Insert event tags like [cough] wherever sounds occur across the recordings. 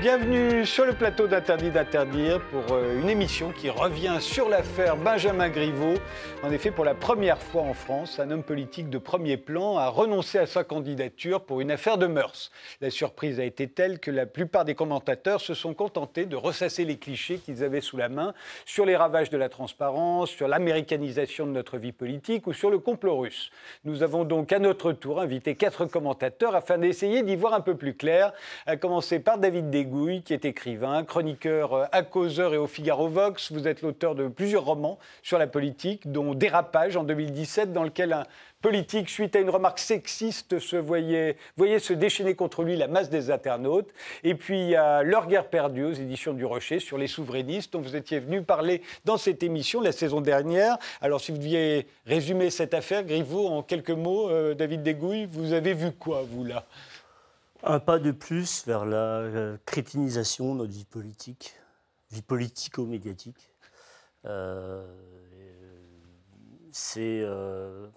Bienvenue sur le plateau d'Interdit d'interdire pour euh, une émission qui revient sur l'affaire Benjamin Griveaux. En effet, pour la première fois en France, un homme politique de premier plan a renoncé à sa candidature pour une affaire de mœurs. La surprise a été telle que la plupart des commentateurs se sont contentés de ressasser les clichés qu'ils avaient sous la main sur les ravages de la transparence, sur l'américanisation de notre vie politique ou sur le complot russe. Nous avons donc à notre tour invité quatre commentateurs afin d'essayer d'y voir un peu plus clair, à commencer par David Qui est écrivain, chroniqueur euh, à Causeur et au Figaro Vox. Vous êtes l'auteur de plusieurs romans sur la politique, dont Dérapage en 2017, dans lequel un politique, suite à une remarque sexiste, se voyait, voyait se déchaîner contre lui la masse des internautes. Et puis il y a Leur guerre perdue aux éditions du Rocher sur les souverainistes, dont vous étiez venu parler dans cette émission la saison dernière. Alors si vous deviez résumer cette affaire, Griveaux, en quelques mots, euh, David Degouille, vous avez vu quoi, vous, là? Un pas de plus vers la euh, crétinisation de notre vie politique, vie politico-médiatique. Euh, c'est euh,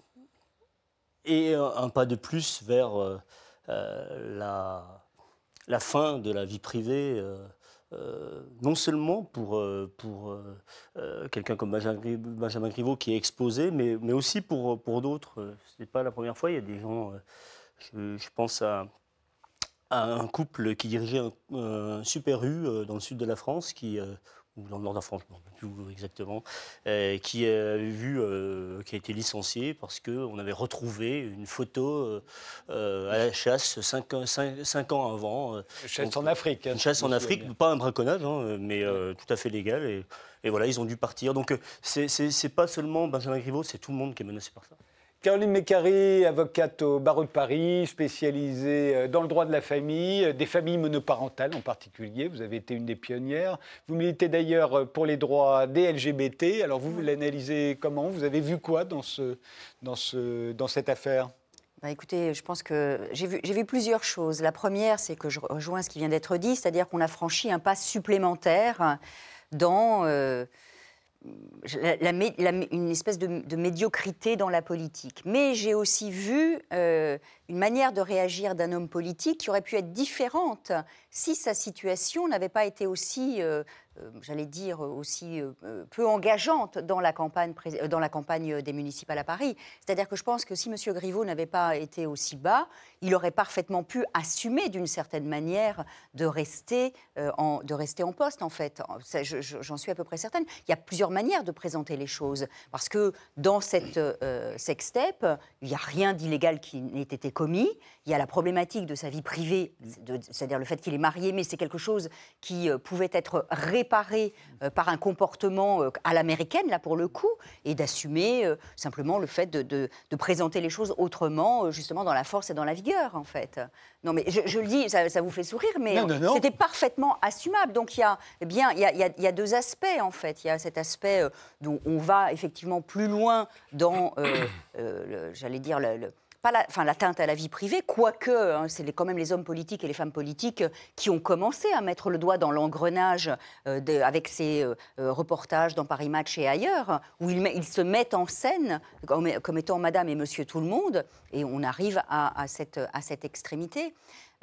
et un pas de plus vers la, fin de la vie privée, non seulement pour, pour quelqu'un comme Benjamin Griveaux qui est exposé, mais, mais aussi pour, pour d'autres. Ce n'est pas la première fois, il y a des gens, je pense à un couple qui dirigeait un, super U euh, dans le sud de la France, qui, euh, ou dans le nord de la France, plus exactement, euh, qui a vu, qui a été licencié parce qu'on avait retrouvé une photo à la chasse cinq, ans avant. Une chasse en Afrique. Hein, une chasse en Afrique, pas un braconnage, hein, mais tout à fait légal. Et, et, voilà, ils ont dû partir. Donc c'est pas seulement Benjamin Griveaux, c'est tout le monde qui est menacé par ça. Caroline Mécari, avocate au barreau de Paris, spécialisée euh, dans le droit de la famille, euh, des familles monoparentales en particulier. Vous avez été une des pionnières. Vous militez d'ailleurs euh, pour les droits des LGBT. Alors vous, vous l'analysez comment? Vous avez vu quoi dans, ce, dans, ce, dans cette affaire? Bah écoutez, je pense que j'ai vu, vu, plusieurs choses. La première, c'est que je rejoins ce qui vient d'être dit, c'est-à-dire qu'on a franchi un pas supplémentaire dans une espèce de, médiocrité dans la politique. Mais j'ai aussi vu euh, une manière de réagir d'un homme politique qui aurait pu être différente si sa situation n'avait pas été aussi euh, euh, j'allais dire, aussi peu engageante dans la, campagne, dans la campagne des municipales à Paris. C'est-à-dire que je pense que si M. Griveaux n'avait pas été aussi bas, il aurait parfaitement pu assumer d'une certaine manière de rester, en, de rester en poste, en fait. J'en suis à peu près certaine. Il y a plusieurs manières de présenter les choses. Parce que dans cette sextape, il n'y a rien d'illégal qui n'ait été commis. Il y a la problématique de sa vie privée, c'est-à-dire le fait qu'il est marié, mais c'est quelque chose qui pouvait être réparé euh, par un comportement euh, à l'américaine, là pour le coup, et d'assumer euh, simplement le fait de, présenter les choses autrement, justement dans la force et dans la vigueur, en fait. Non, mais je, le dis, ça, vous fait sourire, mais c'était parfaitement assumable. Donc il y a, eh bien, il y, a, deux aspects, en fait. Il y a cet aspect dont on va effectivement plus loin dans, [coughs] j'allais dire, le pas la, l'atteinte à la vie privée, quoique hein, c'est quand même les hommes politiques et les femmes politiques qui ont commencé à mettre le doigt dans l'engrenage euh, avec ces euh, euh, reportages dans Paris Match et ailleurs, où ils, se mettent en scène comme, étant Madame et Monsieur tout le monde, et on arrive à cette extrémité.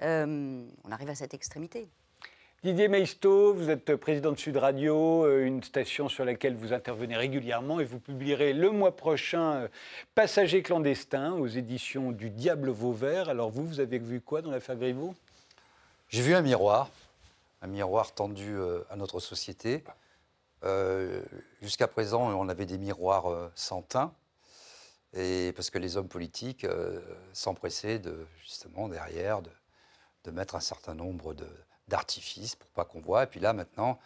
on arrive à cette extrémité. Didier Meisto, vous êtes président de Sud Radio, euh, une station sur laquelle vous intervenez régulièrement et vous publierez le mois prochain euh, Passager clandestin aux éditions du Diable Vauvert. Alors vous, vous avez vu quoi dans l'affaire Griveaux J'ai vu un miroir, un miroir tendu euh, à notre société. Jusqu'à présent, on avait des miroirs sans teint, et parce que les hommes politiques s'empressaient de, justement derrière de, de mettre un certain nombre de d'artifice pour pas qu'on voit. Et puis là, maintenant,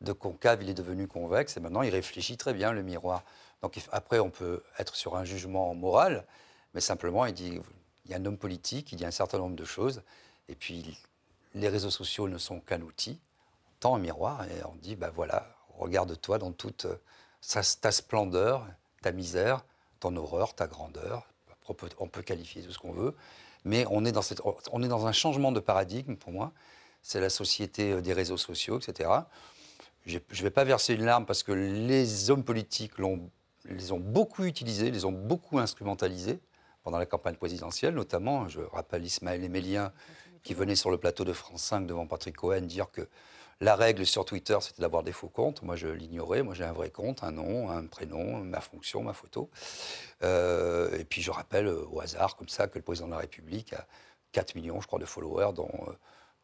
de concave, il est devenu convexe. Et maintenant, il réfléchit très bien, le miroir. Donc après, on peut être sur un jugement moral, mais simplement, il dit, il y a un homme politique, il y a un certain nombre de choses. Et puis, les réseaux sociaux ne sont qu'un outil. On tend un miroir et on dit, ben voilà, regarde-toi dans toute ta splendeur, ta misère, ton horreur, ta grandeur. On peut qualifier tout ce qu'on veut. Mais on est, dans cette, on est dans un changement de paradigme, pour moi, c'est la société euh, des réseaux sociaux, etc. Je ne vais pas verser une larme parce que les hommes politiques les ont beaucoup utilisés, les ont beaucoup instrumentalisés pendant la campagne présidentielle, notamment, je rappelle Ismaël Emélien, qui venait sur le plateau de France 5 devant Patrick Cohen dire que la règle sur Twitter, c'était d'avoir des faux comptes. Moi, je l'ignorais. Moi, j'ai un vrai compte, un nom, un prénom, ma fonction, ma photo. Euh, et puis, je rappelle euh, au hasard, comme ça, que le président de la République a 4 millions, je crois, de followers, dont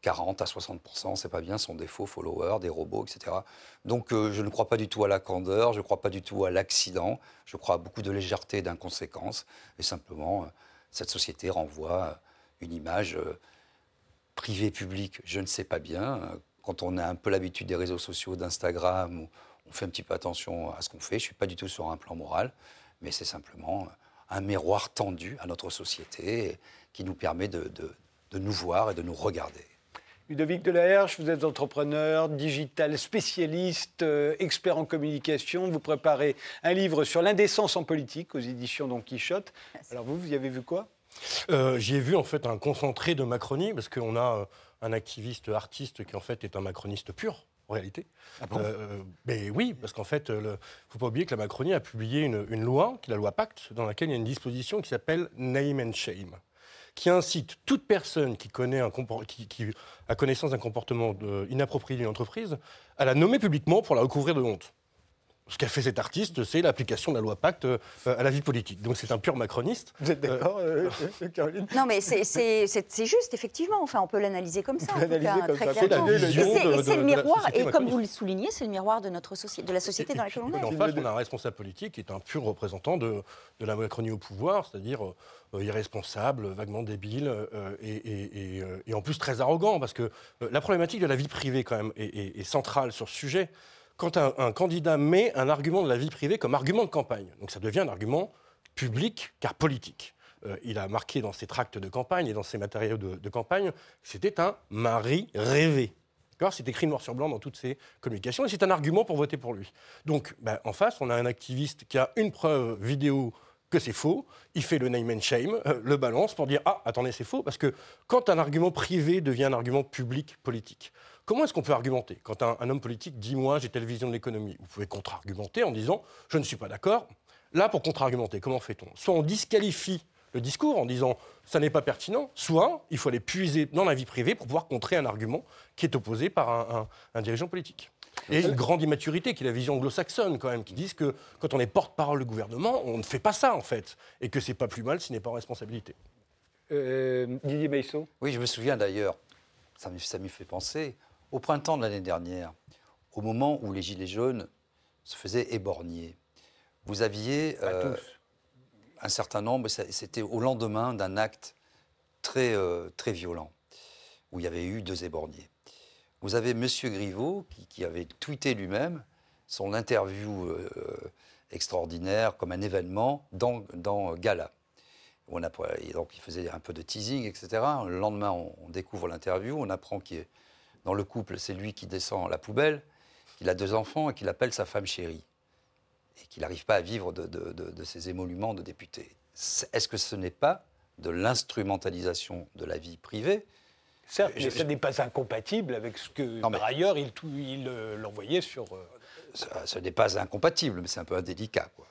40 à 60% c'est pas bien, sont des faux followers, des robots, etc. Donc, je ne crois pas du tout à la candeur, je ne crois pas du tout à l'accident. Je crois à beaucoup de légèreté et d'inconséquence. Et simplement, cette société renvoie une image privé-public, je ne sais pas bien. Quand on a un peu l'habitude des réseaux sociaux, d'Instagram, on fait un petit peu attention à ce qu'on fait. Je ne suis pas du tout sur un plan moral, mais c'est simplement un miroir tendu à notre société qui nous permet de, nous voir et de nous regarder. Ludovic Delaherche, vous êtes entrepreneur, digital spécialiste, euh, expert en communication. Vous préparez un livre sur l'indécence en politique aux éditions Don Quichotte. Alors vous, vous y avez vu quoi? Euh, J'y ai vu en fait un concentré de Macronie, parce qu'on a euh, un activiste artiste qui en fait est un macroniste pur. En réalité. Ah bon? Euh, mais oui, parce qu'en fait, il ne faut pas oublier que la Macronie a publié une, loi, qui est la loi Pacte, dans laquelle il y a une disposition qui s'appelle Name and Shame, qui incite toute personne qui, connaît un, qui, a connaissance d'un comportement inapproprié d'une entreprise à la nommer publiquement pour la recouvrir de honte ce qu'a fait cet artiste, c'est l'application de la loi Pacte euh, à la vie politique. Donc c'est un pur macroniste. Vous êtes d'accord, euh, euh, Caroline? Non, mais c'est juste, effectivement. Enfin, on peut l'analyser comme ça. C'est le miroir, et comme vous le soulignez, c'est le miroir de, notre de la société dans laquelle on est. En face, on a un responsable politique qui est un pur représentant de, de la Macronie au pouvoir, c'est-à-dire irresponsable, vaguement débile et, et, en plus très arrogant, parce que la problématique de la vie privée, quand même, est centrale sur ce sujet quand un, candidat met un argument de la vie privée comme argument de campagne. Donc ça devient un argument public car politique. Euh, il a marqué dans ses tracts de campagne et dans ses matériaux de, campagne, c'était un mari rêvé. C'est écrit noir sur blanc dans toutes ses communications et c'est un argument pour voter pour lui. Donc, ben, en face, on a un activiste qui a une preuve vidéo que c'est faux, il fait le name and shame, euh, le balance pour dire Ah, attendez, c'est faux, parce que quand un argument privé devient un argument public politique, Comment est-ce qu'on peut argumenter Quand un, homme politique dit Moi, j'ai telle vision de l'économie, vous pouvez contre-argumenter en disant Je ne suis pas d'accord. Là, pour contre-argumenter, comment fait-on? Soit on disqualifie le discours en disant ça n'est pas pertinent, soit il faut aller puiser dans la vie privée pour pouvoir contrer un argument qui est opposé par un, dirigeant politique. Et une grande immaturité qui est la vision anglo-saxonne quand même, qui disent que quand on est porte-parole du gouvernement, on ne fait pas ça en fait, et que c'est pas plus mal s'il n'est pas en responsabilité. Euh, Didier Maissot Oui, je me souviens d'ailleurs, ça m'y fait penser, au printemps de l'année dernière, au moment où les Gilets jaunes se faisaient éborgner, vous aviez euh, un certain nombre, c'était au lendemain d'un acte très, euh, très violent, où il y avait eu deux éborgnés. Vous avez M. Griveaux qui, avait tweeté lui-même son interview euh, extraordinaire comme un événement dans, dans Gala. On a, donc il faisait un peu de teasing, etc. Le lendemain, on, on découvre l'interview, on apprend qu'il est dans le couple, c'est lui qui descend la poubelle, qu'il a deux enfants et qu'il appelle sa femme chérie. Et qu'il n'arrive pas à vivre de, ses émoluments de député. Est-ce que ce n'est pas de l'instrumentalisation de la vie privée? Certes, mais ce n'est pas incompatible avec ce que, par ailleurs, il, il euh, l'envoyait sur... Euh, ce n'est pas incompatible, mais c'est un peu indélicat. Quoi.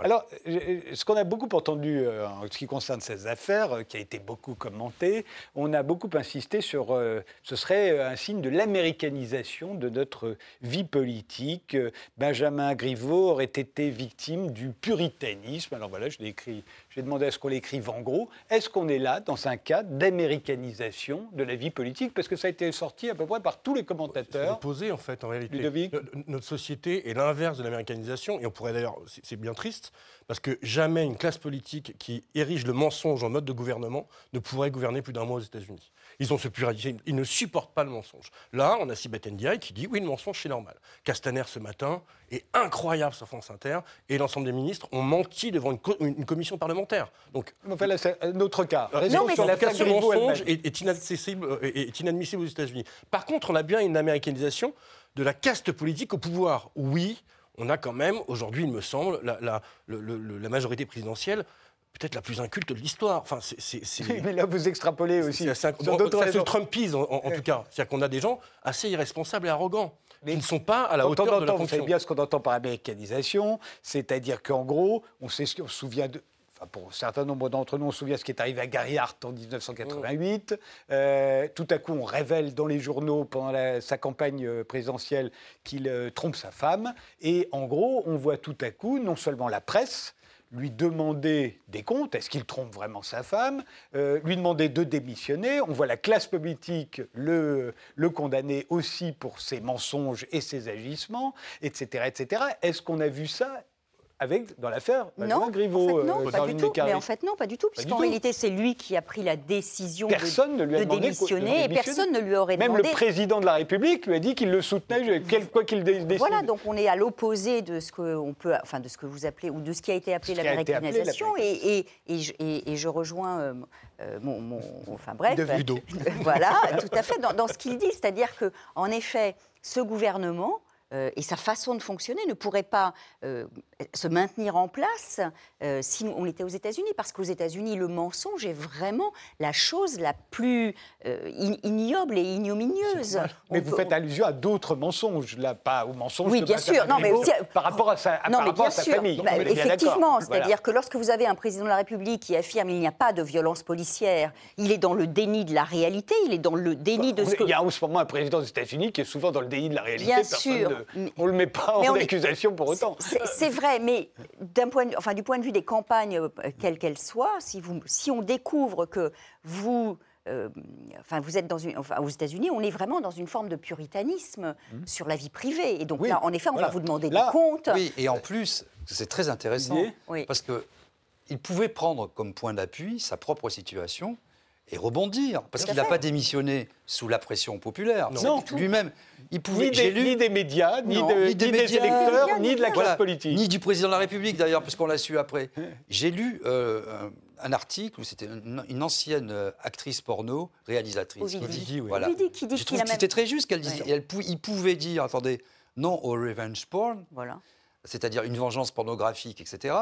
Alors, ce qu'on a beaucoup entendu euh, en ce qui concerne ces affaires, euh, qui a été beaucoup commenté, on a beaucoup insisté sur euh, ce serait un signe de l'américanisation de notre vie politique. Benjamin Griveaux aurait été victime du puritanisme. Alors voilà, je l'ai écrit, j'ai demandé à ce qu'on l'écrive en gros. Est-ce qu'on est là dans un cas d'américanisation de la vie politique? Parce que ça a été sorti à peu près par tous les commentateurs. C'est en fait, en réalité. Notre société est l'inverse de l'américanisation, et on pourrait d'ailleurs, c'est bien triste, parce que jamais une classe politique qui érige le mensonge en mode de gouvernement ne pourrait gouverner plus d'un mois aux États-Unis. Ils ont ce ils ne supportent pas le mensonge. Là, on a Sibeth Ndiaye qui dit oui, le mensonge, c'est normal. Castaner, ce matin, est incroyable sur France Inter, et l'ensemble des ministres ont menti devant une, commission parlementaire. Donc, enfin, là, c'est un autre cas. Non, mais la ce mensonge est, est, inaccessible, euh, est inadmissible aux États-Unis. Par contre, on a bien une américanisation de la caste politique au pouvoir. Oui, on a quand même, aujourd'hui, il me semble, la, majorité présidentielle peut-être la plus inculte de l'histoire. Enfin, c'est, [laughs] Mais là, vous extrapolez aussi. C'est, le Trumpisme, en, tout cas. C'est-à-dire qu'on a des gens assez irresponsables et arrogants. Mais qui ne sont pas à la hauteur de la fonction. Vous savez bien ce qu'on entend par américanisation, c'est-à-dire qu'en gros, on, sait, on se souvient de, pour un certain nombre d'entre nous, on se souvient ce qui est arrivé à Gary Hart en 1988. Euh, tout à coup, on révèle dans les journaux pendant la- sa campagne euh, présidentielle qu'il euh, trompe sa femme. Et en gros, on voit tout à coup non seulement la presse lui demander des comptes, est-ce qu'il trompe vraiment sa femme, euh, lui demander de démissionner. On voit la classe politique le, le condamner aussi pour ses mensonges et ses agissements, etc. etc. Est-ce qu'on a vu ça avec, dans l'affaire Griveaux, en fait, non, euh, pas du tout. Mais en fait, non, pas du tout, puisqu'en réalité, c'est lui qui a pris la décision Personne de, ne lui a de demandé de démissionner, et personne ne lui aurait Même demandé. le président de la République lui a dit qu'il le soutenait, quel- quoi qu'il dé- décide. Voilà, donc on est à l'opposé de ce que on peut, enfin de ce que vous appelez ou de ce qui a été appelé l'américanisation, et, et, et, je- et- et je rejoins euh, euh, mon, mon- enfin bref, De Ludo. [laughs] voilà, tout à fait dans, dans ce qu'il dit, c'est-à-dire que en effet, ce gouvernement euh, et sa façon de fonctionner ne pourrait pas euh, se maintenir en place euh, si on était aux États-Unis, parce qu'aux États-Unis, le mensonge est vraiment la chose la plus euh, ignoble et ignominieuse. Mais On vous peut- faites allusion à d'autres mensonges, là, pas aux mensonges Oui, de bien sûr. Non, mais Griveaux si- par rapport à sa, non, par mais rapport bien à sa sûr. famille. Bah, effectivement, c'est-à-dire Voilà. que lorsque vous avez un président de la République qui affirme il n'y a pas de violence policière, il est dans le déni de la réalité, il est dans le déni de ce que. Il y a en ce moment un président des États-Unis qui est souvent dans le déni de la réalité. Bien sûr, mais- on ne le met pas en est- accusation pour autant. C'est vrai, mais d'un point de, enfin, du point de vue des campagnes, euh, quelles qu'elles soient, si, vous, si on découvre que vous, euh, enfin, vous êtes dans une, enfin, aux États-Unis, on est vraiment dans une forme de puritanisme sur la vie privée. Et donc Oui, là, en effet, on voilà. va vous demander Là, des comptes. Oui, et en plus, c'est très intéressant Oui. parce que il pouvait prendre comme point d'appui sa propre situation et rebondir parce qu'il n'a pas démissionné sous la pression populaire. Non. Lui-même, il pouvait. Ni j'ai des, lu- ni des médias, ni, Non. de- Ni ni des électeurs, Ni ni de la classe Voilà, politique. Ni du président de la République d'ailleurs, puisqu'on l'a su après. J'ai lu euh, un, un article où c'était une, une ancienne euh, actrice porno, réalisatrice. Qui dit- oui. voilà. Ovidi qui dit Je trouve a que même- c'était très juste qu'elle disait. Ouais. Elle il pouvait dire, attendez, non au revenge porn, Voilà. c'est-à-dire une vengeance pornographique, etc.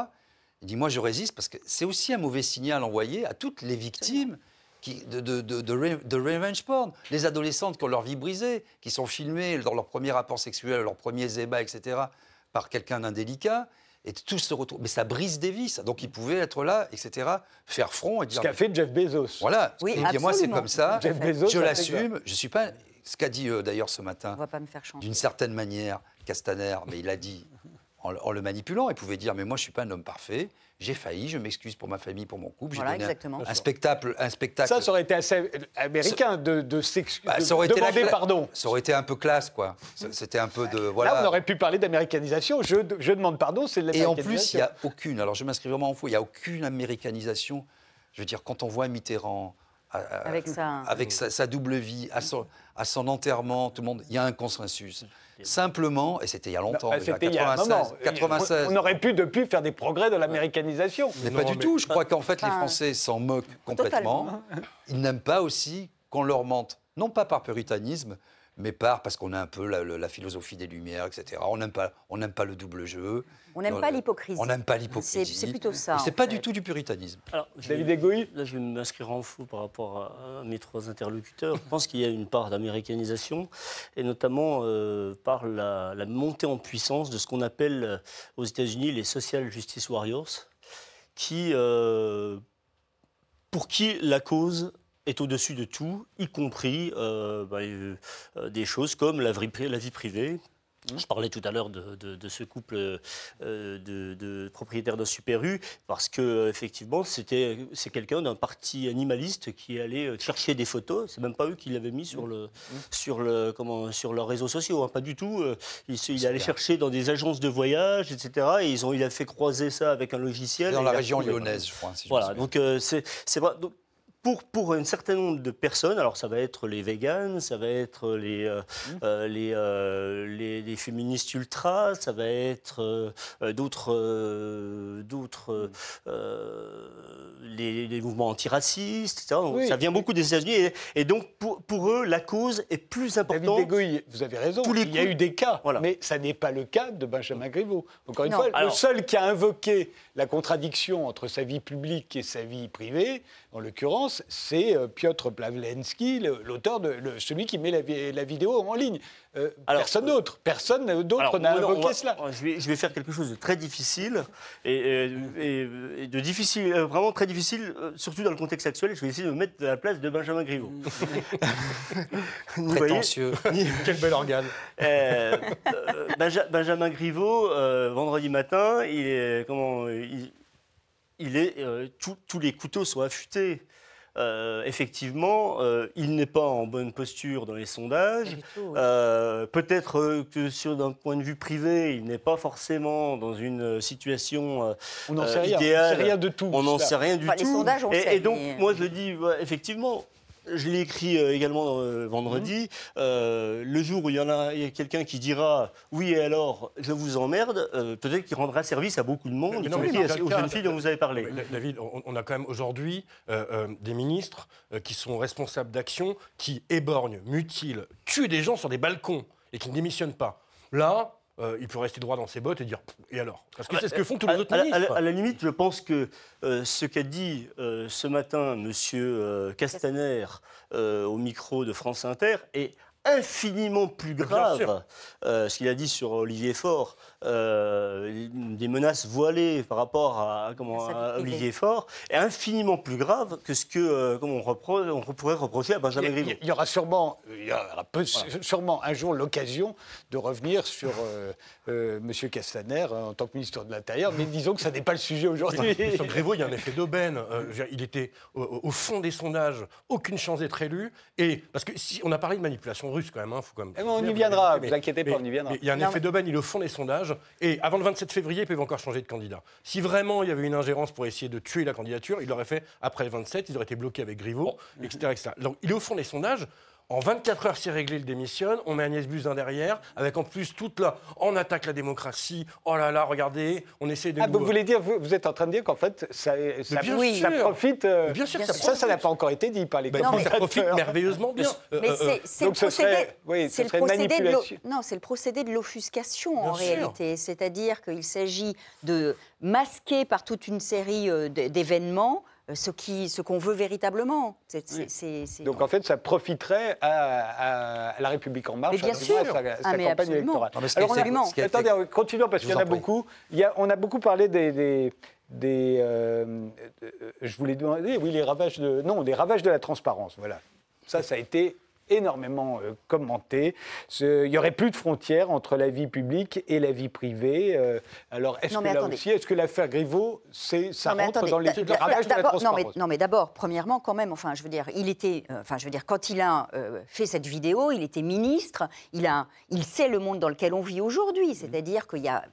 Il dit, moi je résiste parce que c'est aussi un mauvais signal envoyé à toutes les victimes qui, de, de, de, de re- de revenge porn. Les adolescentes qui ont leur vie brisée, qui sont filmées dans leur premier rapport sexuel, leur premier zéba, etc., par quelqu'un d'indélicat. Et tout se retrouve. Mais ça brise des vies, ça. Donc il pouvait être là, etc., faire front et Ce dire. qu'a fait Jeff Bezos. Voilà. Oui, Et moi c'est absolument. comme ça, Jeff Bezos je l'assume, je suis pas. Ce qu'a dit euh, d'ailleurs ce On matin, va pas me faire changer. d'une certaine manière, Castaner, mais il a dit en, le- en le manipulant, il pouvait dire mais moi je suis pas un homme parfait, j'ai failli, je m'excuse pour ma famille, pour mon couple, j'ai Voilà, donné exactement. un, spectacle, un spectacle. Ça, ça aurait été assez américain de, de s'excuser, Bah, de ça aurait été la demander pardon. Ça aurait été un peu classe quoi. C'était un peu de voilà. Là, on aurait pu parler d'américanisation. Je, je demande pardon, c'est de Et en plus, il n'y a aucune, alors je m'inscris vraiment en faux, il n'y a aucune américanisation. Je veux dire, quand on voit Mitterrand à- Avec sa- avec sa, sa double vie, à son, à son enterrement, tout le monde, il y a un consensus. Simplement, et c'était il y a longtemps, Bah, déjà, C'était il y a un 96, moment. 96. On, aurait pu depuis faire des progrès dans l'américanisation. Mais Non, pas du mais- tout. Je crois qu'en fait, les Français s'en moquent complètement. Ils n'aiment pas aussi qu'on leur mente. Non pas par puritanisme, mais par parce qu'on a un peu la, la- la philosophie des Lumières, etc. On n'aime pas, on n'aime pas le double jeu. On n'aime pas l'hypocrisie. On n'aime pas C'est l'hypocrisie. c'est plutôt ça. C'est pas fait. du tout du puritanisme. Alors, je David vais- Egoï Là, je vais m'inscrire en faux par rapport à, à mes trois interlocuteurs. Je pense qu'il y a une part d'américanisation, et notamment euh, par la, la montée en puissance de ce qu'on appelle euh, aux États-Unis les social justice warriors, qui, euh, pour qui la cause est au-dessus de tout, y compris euh, bah, euh, euh, des choses comme la vie, pri- la vie privée. Je parlais tout à l'heure de, de- de ce couple euh, de, de propriétaires d'un super U, parce que effectivement, c'était c'est quelqu'un d'un parti animaliste qui allait chercher des photos. C'est même pas eux qui l'avaient mis sur le sur le comment sur leurs réseaux sociaux, hein, pas du tout. Il, il allait chercher dans des agences de voyage, etc. Et ils ont il a fait croiser ça avec un logiciel. Dans la région lyonnaise, je crois. si Voilà, donc euh, c'est c'est pour, pour un certain nombre de personnes, alors ça va être les véganes, ça va être les, euh, euh, les, euh, les, les féministes ultras, ça va être euh, euh, d'autres, euh, d'autres euh, les, les mouvements antiracistes, etc. Donc, Oui. Ça vient beaucoup des États-Unis. Et, et donc, pour, pour eux, la cause est plus David importante. Vous avez raison. Tous les il y a coups- eu des cas, Voilà. mais ça n'est pas le cas de Benjamin Griveaux. Encore une Non. fois, le seul qui a invoqué la contradiction entre sa vie publique et sa vie privée, en l'occurrence, c'est euh, Piotr Plavlensky, le- l'auteur de le- celui qui met la, vi- la vidéo en ligne. Euh, Alors, personne d'autre, personne d'autre n'a invoqué on va- cela. Je vais, je vais faire quelque chose de très difficile et, et- et- et de difficile, euh, vraiment très difficile, euh, surtout dans le contexte actuel. Je vais essayer de me mettre à la place de Benjamin Griveaux. [laughs] Vous [laughs] voyez Prétentieux. [laughs] Quel bel organe. Euh, euh, Benja- Benjamin Griveaux, euh, vendredi matin, il est, comment, il, il est, euh, tout- tous les couteaux sont affûtés. Euh, effectivement, euh, il n'est pas en bonne posture dans les sondages. Euh, Peut-être que sur d'un point de vue privé, il n'est pas forcément dans une situation euh, On n'en euh, sait rien. On idéal. sait rien de tout. on n'en sait rien du Enfin, tout. les sondages, on et, sait, et donc, mais- moi, je le dis, ouais, effectivement, je l'ai écrit euh, également euh, vendredi. euh, le jour où il y en a, il y a quelqu'un qui dira oui, et alors, je vous emmerde, euh, peut-être qu'il rendra service à beaucoup de monde, Mais non, mais aux jeunes filles dont vous avez parlé. David, on, on a quand même aujourd'hui des ministres qui sont responsables d'actions qui éborgnent, mutilent, tuent des gens sur des balcons et qui ne démissionnent pas. Là, euh, il peut rester droit dans ses bottes et dire et alors? Parce que c'est ce que font tous les À- autres à, la- ministres. à la- à la limite, je pense que euh, ce qu'a dit euh, ce matin M. Castaner euh, au micro de France Inter est infiniment plus grave. Euh, ce qu'il a dit sur Olivier Faure, euh, des menaces voilées par rapport à, comment. Olivier Faure, est infiniment plus grave que ce que euh, on, repro- on pourrait reprocher à Benjamin Griveaux. il y aura sûrement, il y aura peu- sûrement un jour l'occasion de revenir sur euh, euh, M. Castaner euh, en tant que ministre de l'Intérieur, mais disons que ça n'est pas le sujet aujourd'hui. [laughs] Sur Griveaux, il y a un effet d'aubaine. Euh, il était au, au fond des sondages, aucune chance d'être élu. Et parce que si on a parlé de manipulation russe quand même, hein, faut quand même. On y viendra, mais- vous inquiétez pas, on y viendra. Il y a un Non, effet mais- d'aubaine, il est au fond des sondages. Et avant le 27 février, ils peuvent encore changer de candidat. Si vraiment il y avait une ingérence pour essayer de tuer la candidature, il l'aurait fait après le 27, ils auraient été bloqués avec Griveaux, etc., etc. Donc il est au fond des sondages. En 24 heures, c'est réglé, il démissionne. On met Agnès Buzyn derrière, avec en plus toute la. On attaque la démocratie. Oh là là, regardez, on essaie de. Ah, nous- vous voulez dire, vous, vous êtes en train de dire qu'en fait, ça, ça, bien ça sûr. profite. euh, bien sûr, Bien ça sûr. ça, ça n'a pas encore été dit par les Ben, Non, mais- ça profite merveilleusement bien. Euh, Mais euh, c'est- le serait- procédé. oui, le de non, c'est le procédé de l'offuscation en sûr. réalité. C'est-à-dire qu'il s'agit de masquer par toute une série euh, d'événements euh, ce qui, ce qu'on veut véritablement. Donc en fait, ça profiterait à, la République en marche, Mais bien à sûr. sa, sa Ah, mais campagne absolument. électorale. Non, Alors, on a- été- Absolument. a Attendez, continuons parce qu'il y en a beaucoup. Il y a- on a beaucoup parlé des, des, des, euh, euh, je voulais demander, oui, les ravages de, non, des ravages de la transparence. Voilà, ça, ça a été énormément euh, commenté. Ce- il n'y aurait plus de frontières entre la vie publique et la vie privée. Euh, alors, est-ce que là aussi, est-ce que l'affaire Griveaux, c'est, ça Non, rentre attendez, dans d'a- ravage de la non, mais, non, mais d'abord, premièrement, quand même, enfin, je veux dire, il était, euh, enfin, je veux dire, quand il a euh, fait cette vidéo, il était ministre, il a, il sait le monde dans lequel on vit aujourd'hui, c'est-à-dire qu'il y a,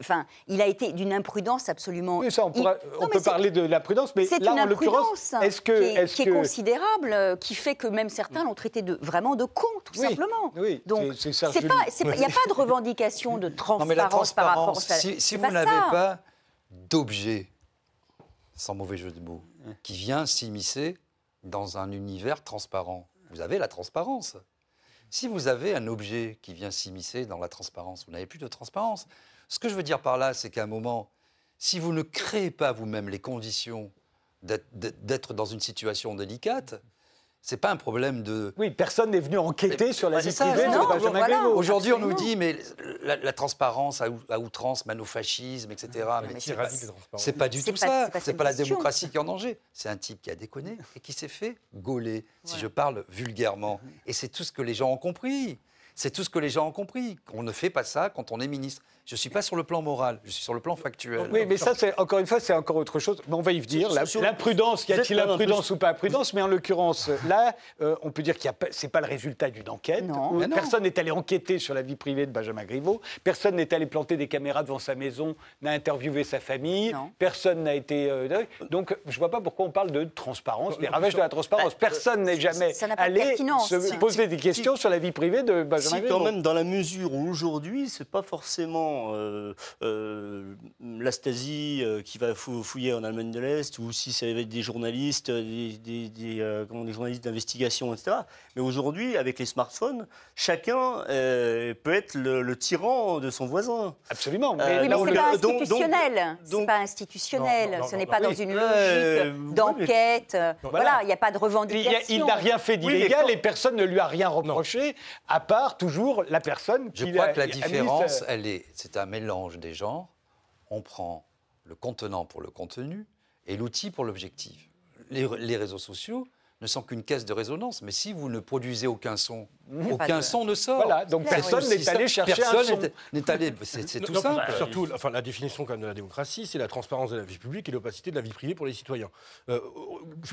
enfin, il a été d'une imprudence absolument. Oui, ça, on, pourra- il- on non, mais peut parler de la prudence, mais C'est là, une en l'occurrence, imprudence est-ce que, qui est, qui considérable, euh, qui fait que même certains l'ont traité de vraiment de con, tout Oui, simplement. oui, Donc, il n'y a pas de revendication de transparence, [laughs] Non, mais la par rapport transparence, à si, si vous n'avez pas d'objet, sans mauvais jeu de mots, qui vient s'immiscer dans un univers transparent, vous avez la transparence. Si vous avez un objet qui vient s'immiscer dans la transparence, vous n'avez plus de transparence. Ce que je veux dire par là, c'est qu'à un moment, si vous ne créez pas vous-même les conditions d'être- dans une situation délicate, c'est pas un problème de Oui, personne n'est venu enquêter sur la vie privée de Voilà. Aujourd'hui, on nous dit, mais la, la transparence à, à outrance mène au fascisme, etc. Mais mais c'est c'est pas, radique de transparence. c'est pas du tout pas- ça. c'est pas la démocratie qui est en danger. C'est un type qui a déconné et qui s'est fait gauler, si je parle vulgairement. Et c'est tout ce que les gens ont compris. C'est tout ce que les gens ont compris. On ne fait pas ça quand on est ministre. Je ne suis pas sur le plan moral, je suis sur le plan factuel. Oui, mais ça, c'est encore une fois, c'est encore autre chose. Mais on va y venir. La- Sur- L'imprudence, y a-t-il peu- imprudence ou pas imprudence? Mais en l'occurrence, là, euh, on peut dire qu'il ce c'est pas le résultat d'une enquête. Non. Euh. Personne n'est allé enquêter sur la vie privée de Benjamin Griveaux. Personne n'est allé planter des caméras devant sa maison, n'a interviewé sa famille. Non. Personne n'a été. euh, donc, je vois pas pourquoi on parle de transparence, des ravages de la transparence. Bah, Personne n'est jamais allé se poser des questions sur la vie privée de Benjamin Griveaux. quand même, dans la mesure où aujourd'hui, c'est pas forcément euh, euh, la Stasi euh, qui va fou- fouiller en Allemagne de l'Est, ou si ça va être des journalistes, euh, des, des- des, euh, comment, des journalistes d'investigation, etc. Mais aujourd'hui, avec les smartphones, chacun euh, peut être le, le tyran de son voisin. Absolument. Euh, Oui, mais donc, pas euh, institutionnel. C'est donc- pas institutionnel. Non, non, non, Ce n'est pas oui. dans une Euh, logique d'enquête. voilà. Il n'y a pas de revendication. Il n'a rien fait Oui, mais d'illégal quand- et personne ne lui a rien reproché, à part toujours la personne Je qui crois que la différence, elle est, c'est un mélange des genres. On prend le contenant pour le contenu et l'outil pour l'objectif. Les, réseaux sociaux ne sont qu'une caisse de résonance, mais si vous ne produisez aucun son, aucun de- son ne sort. Voilà, donc personne n'est allé chercher un Personne son. n'est- n'est allé. C'est [laughs] tout Non, simple. Surtout, enfin, la définition quand même de la démocratie, c'est la transparence de la vie publique et l'opacité de la vie privée pour les citoyens. Euh,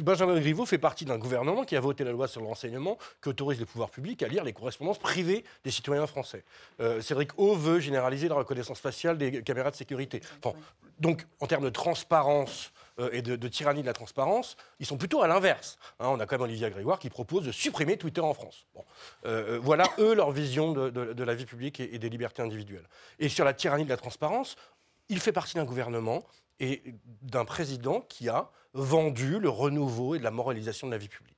Benjamin Griveaux fait partie d'un gouvernement qui a voté la loi sur le renseignement qui autorise les pouvoirs publics à lire les correspondances privées des citoyens français. Euh, Cédric O veut généraliser la reconnaissance faciale des caméras de sécurité. Enfin, donc, en termes de transparence euh, et de, tyrannie de la transparence, ils sont plutôt à l'inverse. Hein, on a quand même Olivia Grégoire qui propose de supprimer Twitter en France. Euh, euh, voilà, eux, leur vision de la vie publique et, et des libertés individuelles. Et sur la tyrannie de la transparence, il fait partie d'un gouvernement et d'un président qui a vendu le renouveau et de la moralisation de la vie publique.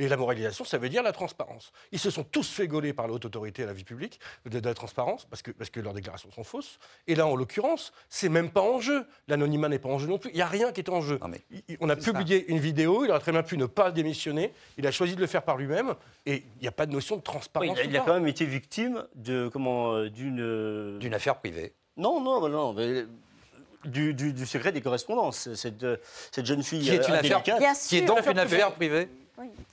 Et la moralisation, ça veut dire la transparence. Ils se sont tous fait gauler par la haute autorité à la vie publique de, de la transparence parce que, parce que leurs déclarations sont fausses. Et là, en l'occurrence, c'est même pas en jeu. L'anonymat n'est pas en jeu non plus. Il n'y a rien qui est en jeu. Non, mais Il- il- On a ça. publié une vidéo, il aurait très bien pu ne pas démissionner. Il a choisi de le faire par lui-même et il n'y a pas de notion de Oui, transparence. il, a, il quand même été victime de comment euh, d'une euh, D'une affaire privée. non non non, non, mais, du, du- du secret des correspondances. Cette, euh, cette jeune fille Qui est une euh, affaire- indélicate. Bien Qui est sûr. donc une affaire privée.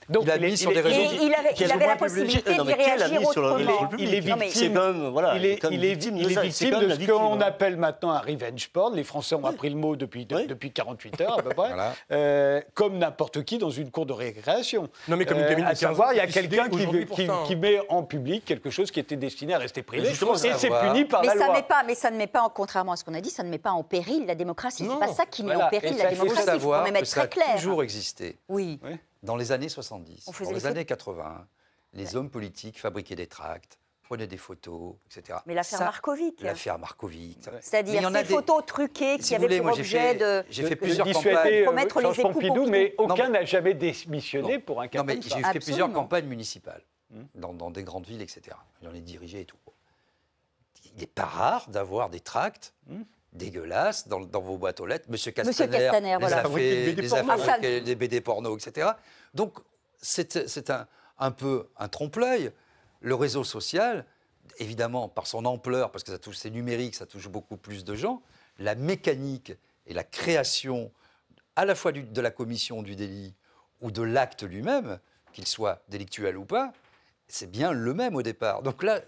Donc, Il a mis sur des réseaux il avait, il a avait la possibilité d'y réagir mis sur le réseau autrement. public. Il est voilà. il il victime il de est victime de ce qu'on appelle maintenant un revenge porn. Les Français ont appris le mot depuis, Oui. depuis 48 heures à peu [laughs] près. Voilà. Euh, comme n'importe qui dans une cour de récréation. Non, mais comme Euh, 2015, à savoir, il y a quelqu'un qui, hein. qui met en public quelque chose qui était destiné à rester privé. et c'est puni par Mais la ça, loi. met pas, mais ça ne met pas, en, contrairement à ce qu'on a dit, ça ne met pas en péril la démocratie. Non. C'est pas ça qui met en péril la démocratie. Il faut quand savoir même que être ça a très clair. toujours existé. Oui. Dans les années 70, On faisait dans les les années 80, les hommes politiques fabriquaient des tracts, prenaient des photos, etc. Mais l'affaire Markovic. L'affaire Markovic. C'est-à-dire y en a ces des- photos truquées Si qui avaient voulez, pour moi objet fait, de. j'ai fait de plusieurs euh, Promettre les Pompidou, mais aucun n'a jamais démissionné Non. pour un cas Non, mais comme j'ai fait Absolument. plusieurs campagnes municipales Hmm. dans, dans des grandes villes, etc. J'en ai dirigé et tout. Il n'est pas rare d'avoir des tracts Hmm. Dégueulasses dans, dans vos boîtes aux lettres. Monsieur Monsieur Castaner, Castaner, les, voilà. a des les a porno. fabriqué des BD porno, etc. Donc, c'est c'est un, un peu un trompe-l'œil. Le réseau social, évidemment, par son ampleur, parce que ça touche, c'est numérique, ça touche beaucoup plus de gens, la mécanique et la création à la fois du- de la commission du délit ou de l'acte lui-même, qu'il soit délictuel ou pas, c'est bien le même au départ. Donc là,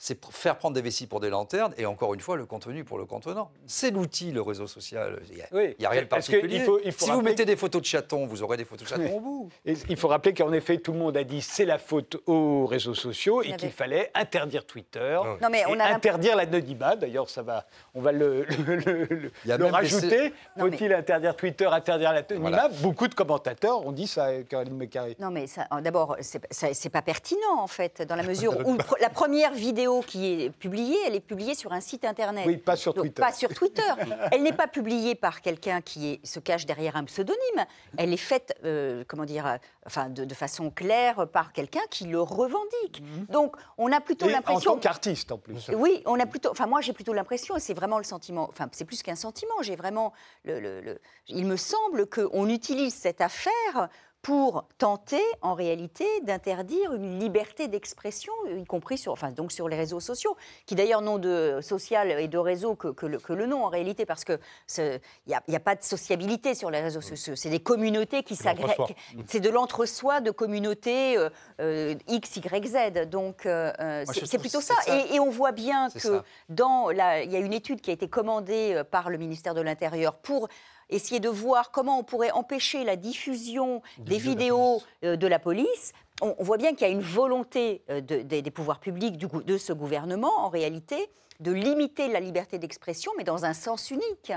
c'est faire prendre des vessies pour des lanternes et encore une fois, le contenu pour le contenant. C'est l'outil, le réseau social. Il n'y a, Oui, il y a rien de particulier. faut- il faut si vous mettez des photos de chatons, vous aurez des photos de chatons Oui. au bout. Et il faut rappeler qu'en effet, tout le monde a dit c'est la faute aux réseaux sociaux et qu'il fallait interdire Twitter, Non, Non, mais on et a interdire l'anonymat. D'ailleurs, ça va, on va le, le- le- le- Il y a le même des- rajouter. Faut-il interdire Twitter, interdire l'anonymat Voilà. Beaucoup de commentateurs ont dit ça, Caroline Mécaré. Non, mais d'abord, c'est pas pertinent, en fait, dans la mesure [laughs] où la première vidéo qui est publiée, elle est publiée sur un site internet. Oui, pas sur Donc, Twitter. Pas sur Twitter. [laughs] elle n'est pas publiée par quelqu'un qui est- se cache derrière un pseudonyme. Elle est faite, euh, comment dire, euh, enfin, de, de façon claire par quelqu'un qui le revendique. Donc, on a plutôt Mhm. Et en l'impression. tant qu'artiste, en plus. Oui, on a plutôt. Enfin, moi, j'ai plutôt l'impression, et c'est vraiment le sentiment. Enfin, c'est plus qu'un sentiment. J'ai vraiment. Le, le- le- il me semble qu'on utilise cette affaire pour tenter, en réalité, d'interdire une liberté d'expression, y compris sur, enfin, donc sur les réseaux sociaux, qui d'ailleurs n'ont de social et de réseau que, que le, que le nom en réalité, parce que il n'y a, y a pas de sociabilité sur les réseaux sociaux. C'est des communautés qui s'agrègent. l'entre-soi. C'est de l'entre-soi de communautés euh, euh, X, Y, Z. Donc, euh, c'est plutôt ça. Et, et on voit bien que ça. dans il y a une étude qui a été commandée par le ministère de l'Intérieur pour essayer de voir comment on pourrait empêcher la diffusion des vidéos de la vidéos euh, de la police. On, voit bien qu'il y a une volonté euh, de- des- pouvoirs publics du de ce gouvernement, en réalité, de limiter la liberté d'expression, mais dans un sens unique.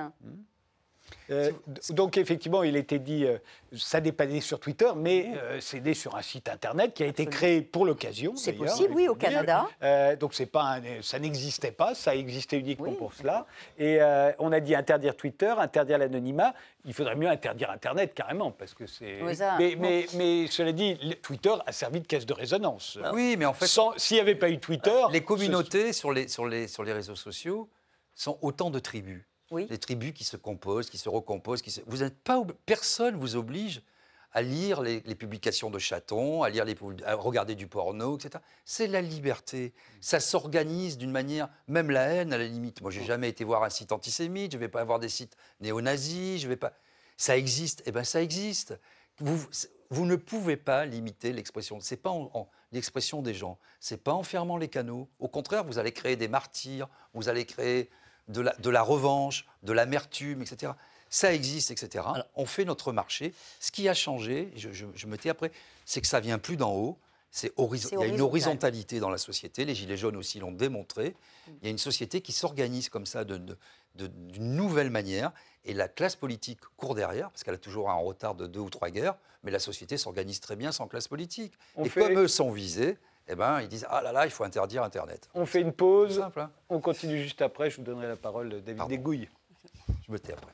Euh, donc effectivement, il était dit, euh, ça n'est pas né sur Twitter, mais euh, c'est né sur un site internet qui a été créé pour l'occasion. C'est possible, oui, au. Canada. Euh, donc c'est pas, un- ça n'existait pas, ça existait uniquement Oui. pour cela. Et euh, on a dit interdire Twitter, interdire l'anonymat. Il faudrait mieux interdire Internet carrément, parce que c'est. Oui, ça, mais, bon. mais, mais cela dit, Twitter a servi de caisse de résonance. Oui, mais en fait, Sans- S'il n'y avait pas eu Twitter, les communautés sur les, sur, les, sur les réseaux sociaux sont autant de tribus. Oui. Des tribus qui se composent, qui se recomposent. Qui se... Vous n'êtes pas, personne vous oblige à lire les, les publications de chatons, à, lire les, à regarder du porno, etc. C'est la liberté. Ça s'organise d'une manière, même la haine à la limite. Moi, j'ai jamais été voir un site antisémite, je vais pas avoir des sites néo-nazis, je vais pas. Ça existe, eh ben ça existe. Vous, vous ne pouvez pas limiter l'expression. C'est pas en- en- l'expression des gens. C'est pas en fermant les canaux. Au contraire, vous allez créer des martyrs, vous allez créer de la, de la revanche, de l'amertume, etc. Ça existe, etc. On fait notre marché. Ce qui a changé, je, je- je me tais après, c'est que ça vient plus d'en haut. C'est Il y a une horizontal. horizontalité dans la société. Les Gilets jaunes aussi l'ont démontré. Il y a une société qui s'organise comme ça de- de- de- d'une nouvelle manière. Et la classe politique court derrière, parce qu'elle a toujours un retard de deux ou trois guerres. Mais la société s'organise très bien sans classe politique. On et fait- comme eux sont visés, eh ben, ils disent Ah là là, il faut interdire Internet. On fait une pause. simple, hein On continue juste après. Je vous donnerai la parole, David Pardon. Degouille. je me tais après.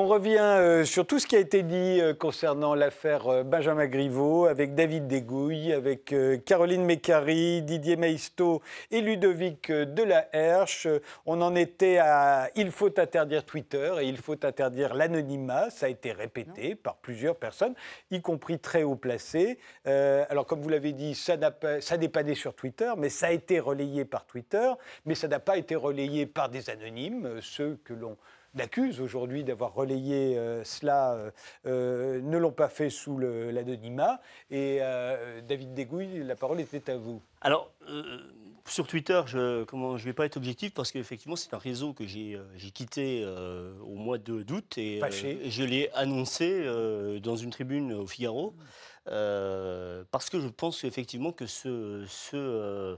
On revient euh, sur tout ce qui a été dit euh, concernant l'affaire euh, Benjamin Griveaux avec David Degouille, avec Caroline Mécari, Didier Maisto et Ludovic Delaherche. On en était à il faut interdire Twitter et il faut interdire l'anonymat. Ça a été répété par plusieurs personnes, y compris très haut placées. Euh, alors comme vous l'avez dit, ça n'a pas- ça n'est pas né sur Twitter, mais ça a été relayé par Twitter, mais ça n'a pas été relayé par des anonymes, ceux que l'on accuse aujourd'hui d'avoir relayé euh, cela euh, euh, ne l'ont pas fait sous l'anonymat. Et David Degouille, la parole était à vous. Alors, sur Twitter, je ne vais pas être objectif parce qu'effectivement, c'est un réseau que j'ai quitté au mois d'août et, je l'ai annoncé dans une tribune au Figaro. euh, parce que je pense effectivement que ce, ce, euh,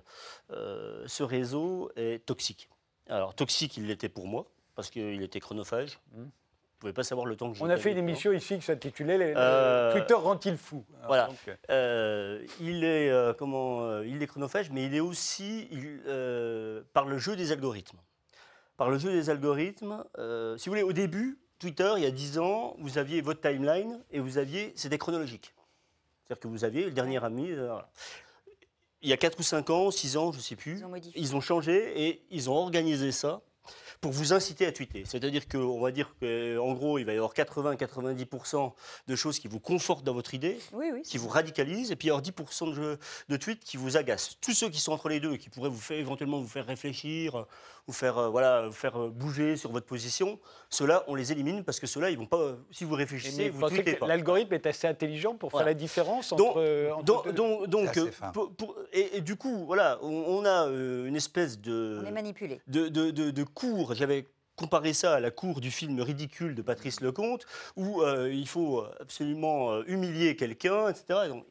euh, ce réseau est toxique. Alors, toxique, il l'était pour moi, parce qu'il était chronophage. Vous ne pouvez pas savoir le temps que j'ai On a fait une émission ici qui s'intitulait Euh, Twitter rend-il fou Alors, voilà. donc, euh, Euh, il est euh, comment euh, Il est chronophage, mais il est aussi il, euh, par le jeu des algorithmes. Par le jeu des algorithmes, euh, si vous voulez, au début, Twitter, il y a 10 ans, vous aviez votre timeline et vous aviez, c'était chronologique. C'est-à-dire que vous aviez le dernier ami. euh, voilà. Il y a 4 ou 5 ans, 6 ans, je ne sais plus, Ils ont modifié. ils ont changé et ils ont organisé ça pour vous inciter à tweeter. C'est-à-dire qu'on va dire qu'en gros, il va y avoir 80-90% de choses qui vous confortent dans votre idée, Oui, oui. qui vous radicalisent, et puis il y aura 10% de, de tweets qui vous agacent. Tous ceux qui sont entre les deux, qui pourraient vous faire, éventuellement vous faire réfléchir, vous faire, euh, voilà, vous faire euh, bouger sur votre position, ceux-là, on les élimine parce que ceux-là, ils vont pas. euh, Si vous réfléchissez, vous que pas. L'algorithme est assez intelligent pour faire Voilà. la différence Donc- entre, euh, entre Donc, deux. donc, pour- pour- et, et du coup, voilà, on, on a euh, une espèce de On est manipulé. de, de, de, de cours. J'avais comparé ça à la cour du film ridicule de Patrice Lecomte, où euh, il faut absolument euh, humilier quelqu'un, etc. Donc,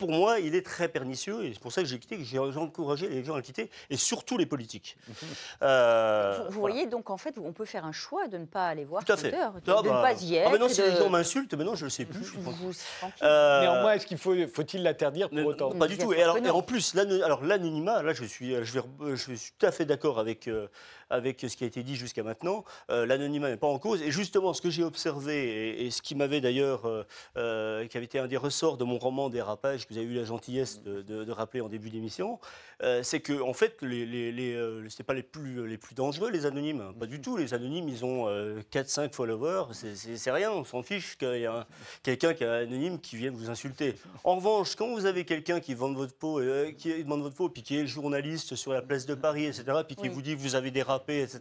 pour moi, il est très pernicieux, et c'est pour ça que j'ai quitté, que j'ai encouragé les gens à le quitter, et surtout les politiques. [laughs] Euh, Vous, vous voilà. voyez, donc en fait, on peut faire un choix de ne pas aller voir Tout à fait. Twitter, de, Ah de ne bah, pas y être. ah, maintenant, si de- les gens m'insultent, maintenant, je ne le sais plus. vous, vous- tranquille. Euh, Néanmoins, est-ce qu'il faut, faut-il l'interdire pour autant non, pas du tout. Et, alors, et en plus, l'anonymat, là, je suis, je, vais, re- je suis tout à fait d'accord avec, euh, avec ce qui a été dit jusqu'à maintenant. Euh, l'anonymat n'est pas en cause. Et justement, ce que j'ai observé, et, et ce qui m'avait d'ailleurs, euh, euh, qui avait été un des ressorts de mon roman Dérapage, que vous avez eu la gentillesse de, de- de rappeler en début d'émission, euh, c'est que, en fait, les, les, les, c'est pas les plus, les plus dangereux, les anonymes. hein. Pas du tout. Les anonymes, ils ont 4-5 followers. C'est- rien. On s'en fiche qu'il y a un- quelqu'un qui est anonyme qui vienne vous insulter. En revanche, quand vous avez quelqu'un qui vend votre peau, qui demande votre peau, puis qui est journaliste sur la place de Paris, etc., puis qui Oui. vous dit que vous avez etc.,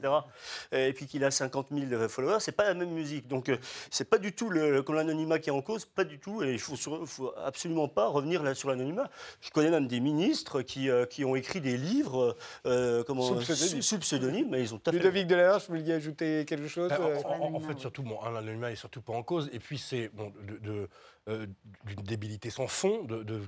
euh, et puis qu'il a 50 000 followers, c'est pas la même musique. Donc, euh, c'est pas du tout l'anonymat qui est en cause, pas du tout. Et il faut, faut absolument pas revenir là sur l'anonymat. Je connais même des ministres qui, euh, qui ont écrit des livres euh, comment, Sous pseudonyme. sous- sous pseudonyme, mais ils ont tout. Ludovic Delarche, vous vouliez ajouter quelque chose Euh, euh, en- en, en l'anonymat, fait, surtout, bon, un, l'anonymat est surtout pas en cause. Et puis, c'est bon, de- de- euh, d'une débilité sans fond de, de-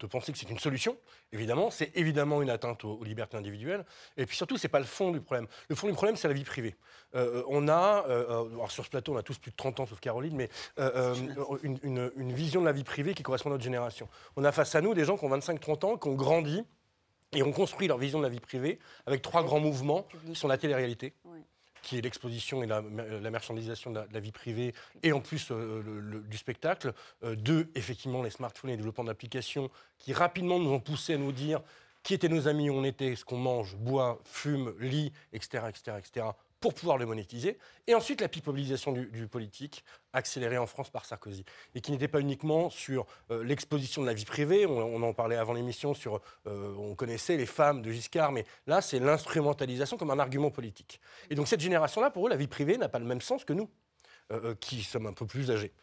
de penser que c'est une solution. Évidemment, c'est évidemment une atteinte aux, libertés individuelles. Et puis surtout, c'est pas le fond du problème. Le fond du problème, c'est la vie privée. Euh, on a, euh, euh, alors sur ce plateau, on a tous plus de 30 ans, sauf Caroline, mais euh, euh, une, vision de la vie privée qui correspond à notre génération. On a face à nous des gens qui ont 25-30 ans, qui ont grandi et ont construit leur vision de la vie privée avec trois grands mouvements qui sont la télé-réalité. Qui est l'exposition et la, marchandisation de la, vie privée, et en plus euh, du spectacle. Euh, deux, effectivement, les smartphones et le développement d'applications qui rapidement nous ont poussé à nous dire qui étaient nos amis, où on était, ce qu'on mange, boit, fume, lit, etc., etc., etc., pour pouvoir le monétiser. Et ensuite, la pipolisation du, du politique, accélérée en France par Sarkozy, et qui n'était pas uniquement sur euh, l'exposition de la vie privée, on, en parlait avant l'émission, sur, euh, on connaissait les femmes de Giscard, mais là, c'est l'instrumentalisation comme un argument politique. Et donc cette génération-là, pour eux, la vie privée n'a pas le même sens que nous. euh, qui sommes un peu plus âgés.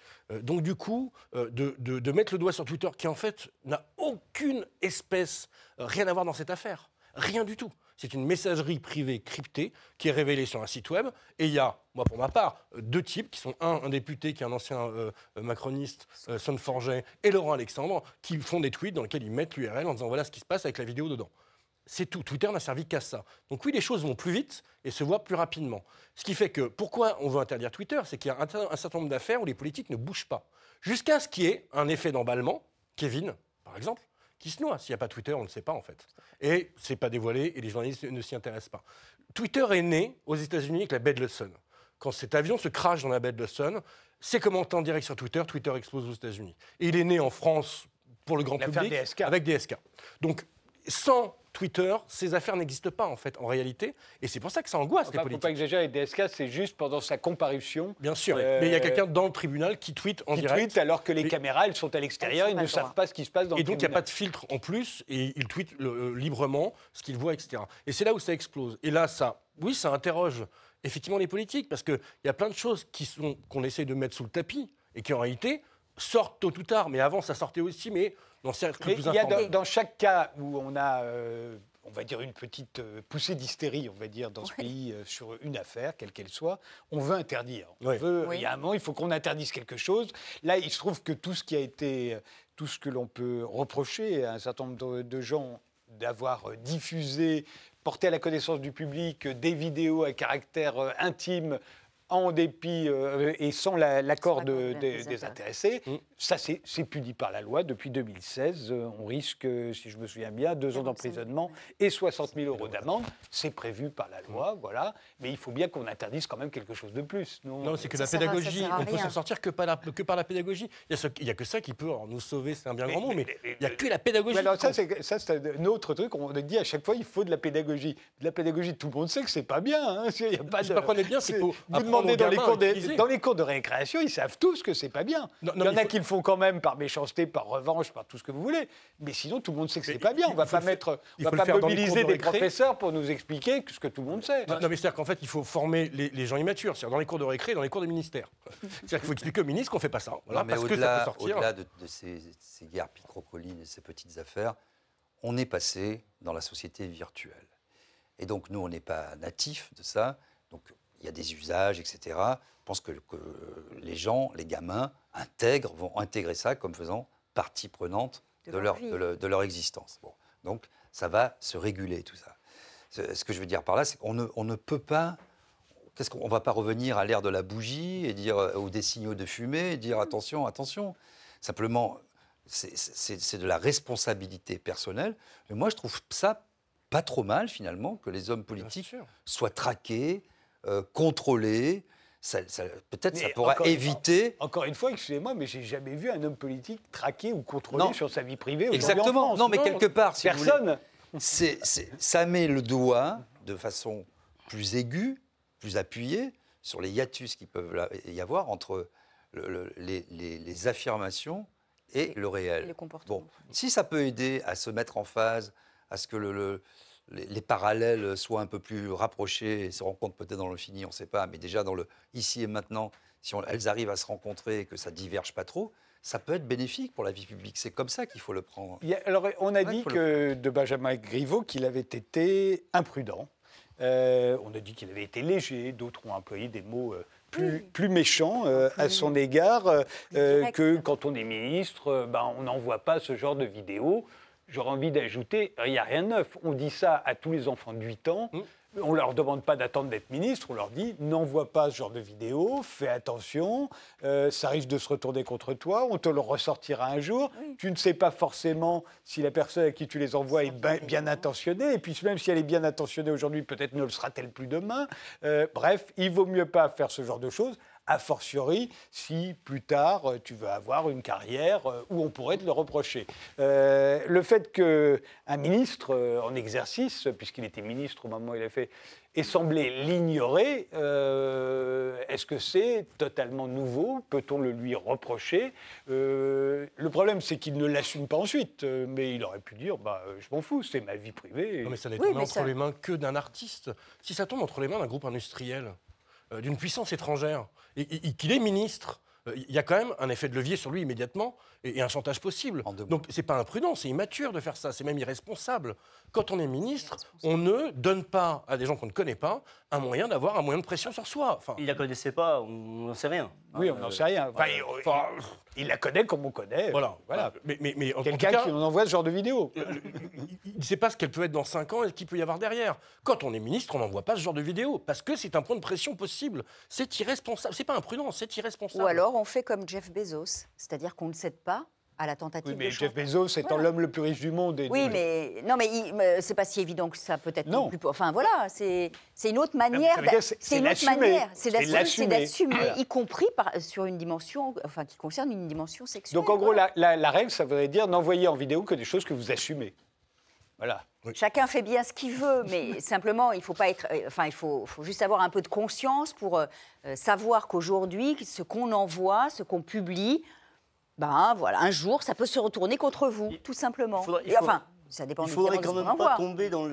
Donc du coup, de, de- mettre le doigt sur Twitter, qui en fait n'a aucune espèce, rien à voir dans cette affaire, rien du tout. C'est une messagerie privée cryptée qui est révélée sur un site web. Et il y a, moi pour ma part, euh, deux types qui sont un, député qui est un ancien euh, euh, macroniste, euh, Son Forget, et Laurent Alexandre, qui font des tweets dans lesquels ils mettent l'URL en disant voilà ce qui se passe avec la vidéo dedans. C'est tout. Twitter n'a servi qu'à ça. Donc oui, les choses vont plus vite et se voient plus rapidement. Ce qui fait que pourquoi on veut interdire Twitter, c'est qu'il y a un, un certain nombre d'affaires où les politiques ne bougent pas. Jusqu'à ce qu'il y ait un effet d'emballement, Kevin, par exemple, qui se noie. S'il n'y a pas Twitter, on ne sait pas en fait. Et c'est pas dévoilé et les journalistes ne s'y intéressent pas. Twitter est né aux États-Unis avec la baie de l'Hudson. Quand cet avion se crache dans la baie de l'Hudson, c'est commenté en direct sur Twitter, Twitter explose aux États-Unis. Et il est né en France pour le grand public avec DSK. Donc sans Twitter, ces affaires n'existent pas en fait en réalité, et c'est pour ça que ça angoisse Enfin, les faut politiques. pas exagérer, DSK, c'est juste pendant sa comparution. Bien sûr, Euh, mais il y a quelqu'un dans le tribunal qui tweet en qui direct. tweet alors que les Mais- caméras, elles sont à l'extérieur, Elles ils ne savent droit. pas ce qui se passe dans Et le donc, il n'y a tribunal. pas de filtre en plus, et il tweet le- euh, librement ce qu'il voit, etc. Et c'est là où ça explose. Et là, ça, oui, ça interroge effectivement les politiques, parce qu'il y a plein de choses qu'on essaie de mettre sous le tapis, et qui en réalité sortent tôt ou tard. Mais avant, ça sortait aussi, mais dans plus y a dans, dans chaque cas où on a, euh, on va dire, une petite euh, poussée d'hystérie, on va dire, dans ce pays euh, sur une affaire, quelle qu'elle soit, on veut interdire. On Oui. veut- Oui. Il y a un moment, il faut qu'on interdise quelque chose. Là, il se trouve que tout ce qui a été, tout ce que l'on peut reprocher à un certain nombre de, de gens d'avoir diffusé, porté à la connaissance du public des vidéos à caractère intime en dépit euh, et sans la- l'accord de- des, intéressés. Mm. ça c'est puni par la loi depuis 2016. Euh, on risque, si je me souviens bien, deux ans 45 000, d'emprisonnement et 60 000 euros d'amende. C'est prévu par la loi, voilà. Mais il faut bien qu'on interdise quand même quelque chose de plus. Nous, Non, c'est que Ça la pédagogie, on peut s'en sortir que par la, que par la pédagogie. Il n'y a, que ça qui peut nous sauver, c'est un bien Mais- grand mot, mais mais- mais- il n'y a que la pédagogie. Mais alors, ça, c'est un autre truc. On dit à chaque fois, il faut de la pédagogie. De la pédagogie, tout le monde sait que c'est pas bien. Hein. Il y a pas de- pas qu'on est bien, c'est Vous demandez dans les, cours de, utiliser. dans les cours de récréation, ils savent tous que c'est pas bien. Non, il y en a faut- qui le font quand même par méchanceté, par revanche, par tout ce que vous voulez. Mais sinon, tout le monde sait que c'est pas bien. On va pas mettre, on va pas mobiliser de des professeurs pour nous expliquer ce que tout le monde sait. Non, mais c'est-à-dire qu'en fait, il faut former les, gens immatures, c'est-à-dire dans les cours de récré, dans les cours des ministères. [laughs] C'est-à-dire qu'il faut expliquer au ministre qu'on ne fait pas ça. Voilà, mais parce que ça au-delà peut sortir. au-delà de, de ces, ces guerres picrocolines et ces petites affaires, on est passé dans la société virtuelle. Et donc, nous, on n'est pas natifs de ça. Il y a des usages, etc. Je pense que, que les gens, les gamins, intègrent, vont intégrer ça comme faisant partie prenante De de, leur de de existence. Bon. Donc, ça va se réguler, tout ça. Ce ce que je veux dire par là, c'est qu'on ne, on ne peut pas Qu'est-ce qu'on ne va pas revenir à l'ère de la bougie et dire euh, ou des signaux de fumée et dire attention, attention. Simplement, c'est- de la responsabilité personnelle. Mais moi, je trouve ça pas trop mal finalement que les hommes politiques soient traqués, euh. Ça- ça- Peut-être ça pourra encore éviter. Encore une fois, excusez-moi, mais j'ai jamais vu un homme politique traqué ou contrôlé Non. sur sa vie privée. en Exactement. France. Non, mais Non, quelque part, si vous personne. c'est- c'est- ça met le doigt de façon plus aiguë, plus appuyée sur les hiatus qui peuvent y avoir entre le- le- les, les- les affirmations et le réel. Le comportement. Bon, si ça peut aider à se mettre en phase, à ce que le- le- les, les parallèles soient un peu plus rapprochés et se rencontrent peut-être dans l'infini, on ne sait pas, mais déjà dans le ici et maintenant, si on- elles arrivent à se rencontrer et que ça diverge pas trop, ça peut être bénéfique pour la vie publique. C'est comme ça qu'il faut le prendre. A- alors, on a dit que de Benjamin Griveaux qu'il avait été imprudent. Euh, on a dit qu'il avait été léger. D'autres ont employé des mots euh, plus, plus méchants euh, à son égard euh, que quand on est ministre, euh, ben, on n'envoie pas ce genre de vidéos. J'aurais envie d'ajouter, il n'y a rien de neuf. On dit ça à tous les enfants de 8 ans. Mm. On ne leur demande pas d'attendre d'être ministre, on leur dit n'envoie pas ce genre de vidéo, fais attention, euh, ça risque de se retourner contre toi, on te le ressortira un jour. Tu ne sais pas forcément si la personne à qui tu les envoies est bien, bien intentionnée, et puis même si elle est bien intentionnée aujourd'hui, peut-être ne le sera-t-elle plus demain. Euh, bref, il vaut mieux pas faire ce genre de choses a fortiori si plus tard euh, tu veux avoir une carrière euh, où on pourrait te le reprocher. Euh, le fait qu'un ministre en exercice, puisqu'il était ministre au moment où il a fait, ait semblé l'ignorer, est-ce que c'est totalement nouveau? Peut-on le lui reprocher? Le problème, c'est qu'il ne l'assume pas ensuite, mais il aurait pu dire bah, Je m'en fous, c'est ma vie privée. Non, mais ça n'est tombé entre les mains que d'un artiste. Si ça tombe entre les mains d'un groupe industriel, d'une puissance étrangère, et, qu'il est ministre, euh, il y a quand même un effet de levier sur lui immédiatement et, un chantage possible. Donc c'est pas imprudent, c'est immature de faire ça, c'est même irresponsable. Quand on est ministre, on ne donne pas à des gens qu'on ne connaît pas un moyen d'avoir un moyen de pression sur soi. Enfin, il la connaissait pas, on n'en sait rien. Oui, on n'en sait rien. Enfin, il, la connaît comme on connaît. Voilà. voilà. Mais, mais, mais Quelqu'un qui nous envoie ce genre de vidéo. Euh, il ne sait pas ce qu'elle peut être dans 5 ans et ce qu'il peut y avoir derrière. Quand on est ministre, on n'envoie pas ce genre de vidéo parce que c'est un point de pression possible. C'est irresponsable. C'est pas imprudent, c'est irresponsable. Ou alors on fait comme Jeff Bezos, c'est-à-dire qu'on ne cède pas à la tentative oui, mais Jeff Bezos étant l'homme le plus riche du monde. Et oui, mais non, mais c'est pas si évident que ça peut être non plus. Enfin voilà, c'est une autre manière. C'est une autre manière. C'est d'assumer, y compris par, sur une dimension, enfin qui concerne une dimension sexuelle. Donc en gros, la, la, règle, ça voudrait dire n'envoyer en vidéo que des choses que vous assumez. Voilà. Chacun fait bien ce qu'il veut, mais [laughs] simplement, il faut pas être. Euh, enfin, il faut, faut, juste avoir un peu de conscience pour euh, euh, savoir qu'aujourd'hui, ce qu'on envoie, ce qu'on publie, ben voilà, un jour, ça peut se retourner contre vous, tout simplement. Il enfin, ça dépend. Il faudrait quand même pas tomber dans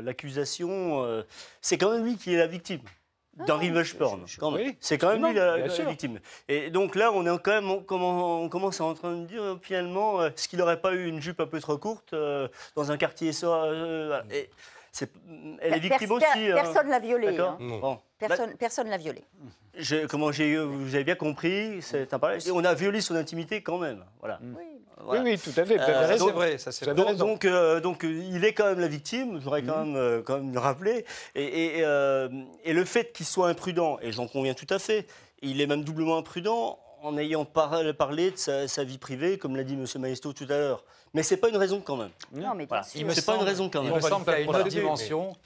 l'accusation. Dans, dans, euh, c'est quand même lui qui est la victime d'un revenge porn. C'est quand même lui la, victime. Et donc là, on est quand même, on, commence à en train de dire finalement, euh, est-ce qu'il n'aurait pas eu une jupe un peu trop courte euh, dans un quartier ça elle est victime aussi. Hein. Personne ne l'a violée. Hein. Personne, personne l'a violée. comment j'ai, vous avez bien compris, c'est un On a violé son intimité quand même. Voilà. Oui. Oui, tout à fait. Euh, c'est vrai, ça c'est donc, donc, euh, donc, il est quand même la victime, je voudrais quand, mhm. même, euh, quand même le rappeler. Et, et, le fait qu'il soit imprudent, et j'en conviens tout à fait, il est même doublement imprudent en ayant parlé de sa, vie privée, comme l'a dit M. Maestro tout à l'heure. Mais ce n'est pas une raison quand même. Non, mais voilà. C'est pas une raison quand même. Il me semble qu'il y a une autre dimension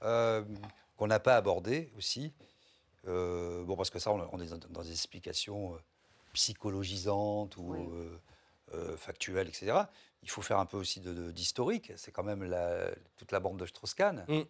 qu'on n'a pas abordée aussi. Euh, bon, parce que ça, on est dans des explications euh, psychologisantes ou euh, factuelles, etc. Il faut faire un peu aussi d'historique. C'est quand même toute la bande de Strauss-Kahn. Mm.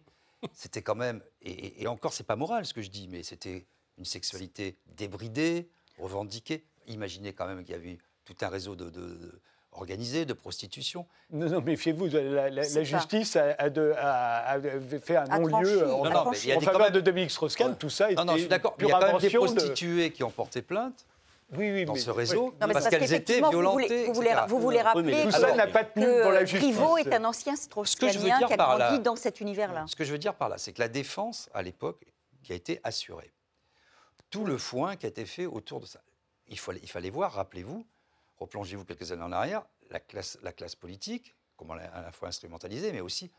C'était quand même, et, et encore, c'est pas moral ce que je dis, mais c'était une sexualité débridée, revendiquée. Imaginez quand même qu'il y avait tout un réseau de organisée de prostitution. Non, non, méfiez-vous, la, la, justice a, a, fait un non-lieu en, non, il y a en faveur de Dominique Strauss-Kahn, tout ça Non, non, je suis d'accord, il y a quand même des prostituées qui ont porté plainte. Oui, oui, dans ce réseau, parce, qu'elles étaient violentées. Vous voulez, vous voulez, rappeler tout ça n'a pas tenu pour la justice. Privot est un ancien Strauss-Kahnien qui a grandi dans cet univers-là. Ce que je veux dire par là, c'est que la défense, à l'époque, qui a été assurée, tout le foin qui a été fait autour de ça. Il fallait, il fallait voir, rappelez-vous, replongez-vous quelques années en arrière, la classe, la classe politique, comment à la fois instrumentalisée, mais aussi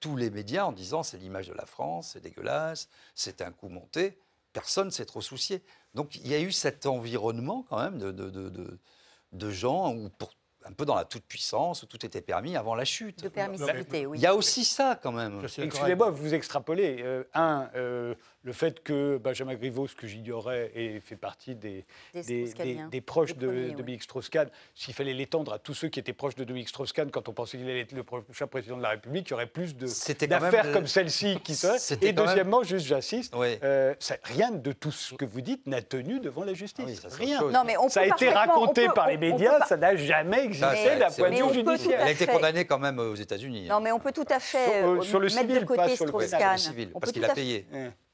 tous les médias en disant c'est l'image de la France, c'est dégueulasse, c'est un coup monté. Personne s'est trop soucié. Donc il y a eu cet environnement quand même de, de, de, de gens où pour un peu dans la toute-puissance, où tout était permis avant la chute. De permissivité, oui. Il y a aussi ça, quand même. Excusez-moi, vous extrapolez. Euh, un, euh, le fait que Benjamin Griveaux, ce que j'ignorais, ait fait partie des, des, proches de, Dominique Strauss-Kahn, s'il fallait l'étendre à tous ceux qui étaient proches de Dominique Strauss-Kahn, quand on pensait qu'il allait être le prochain président de la République, il y aurait plus d'affaires comme celle-ci qui [laughs] se... Et deuxièmement, juste j'insiste, euh, rien de tout ce que vous dites n'a tenu devant la justice. Ah rien. Non, mais on ça a été raconté par les médias, ça n'a jamais existé d'un point de vue judiciaire. Elle a été condamnée quand même aux États-Unis. Non, mais on peut tout à fait sur, le mettre de côté Strauss-Kahn. Parce qu'il a payé.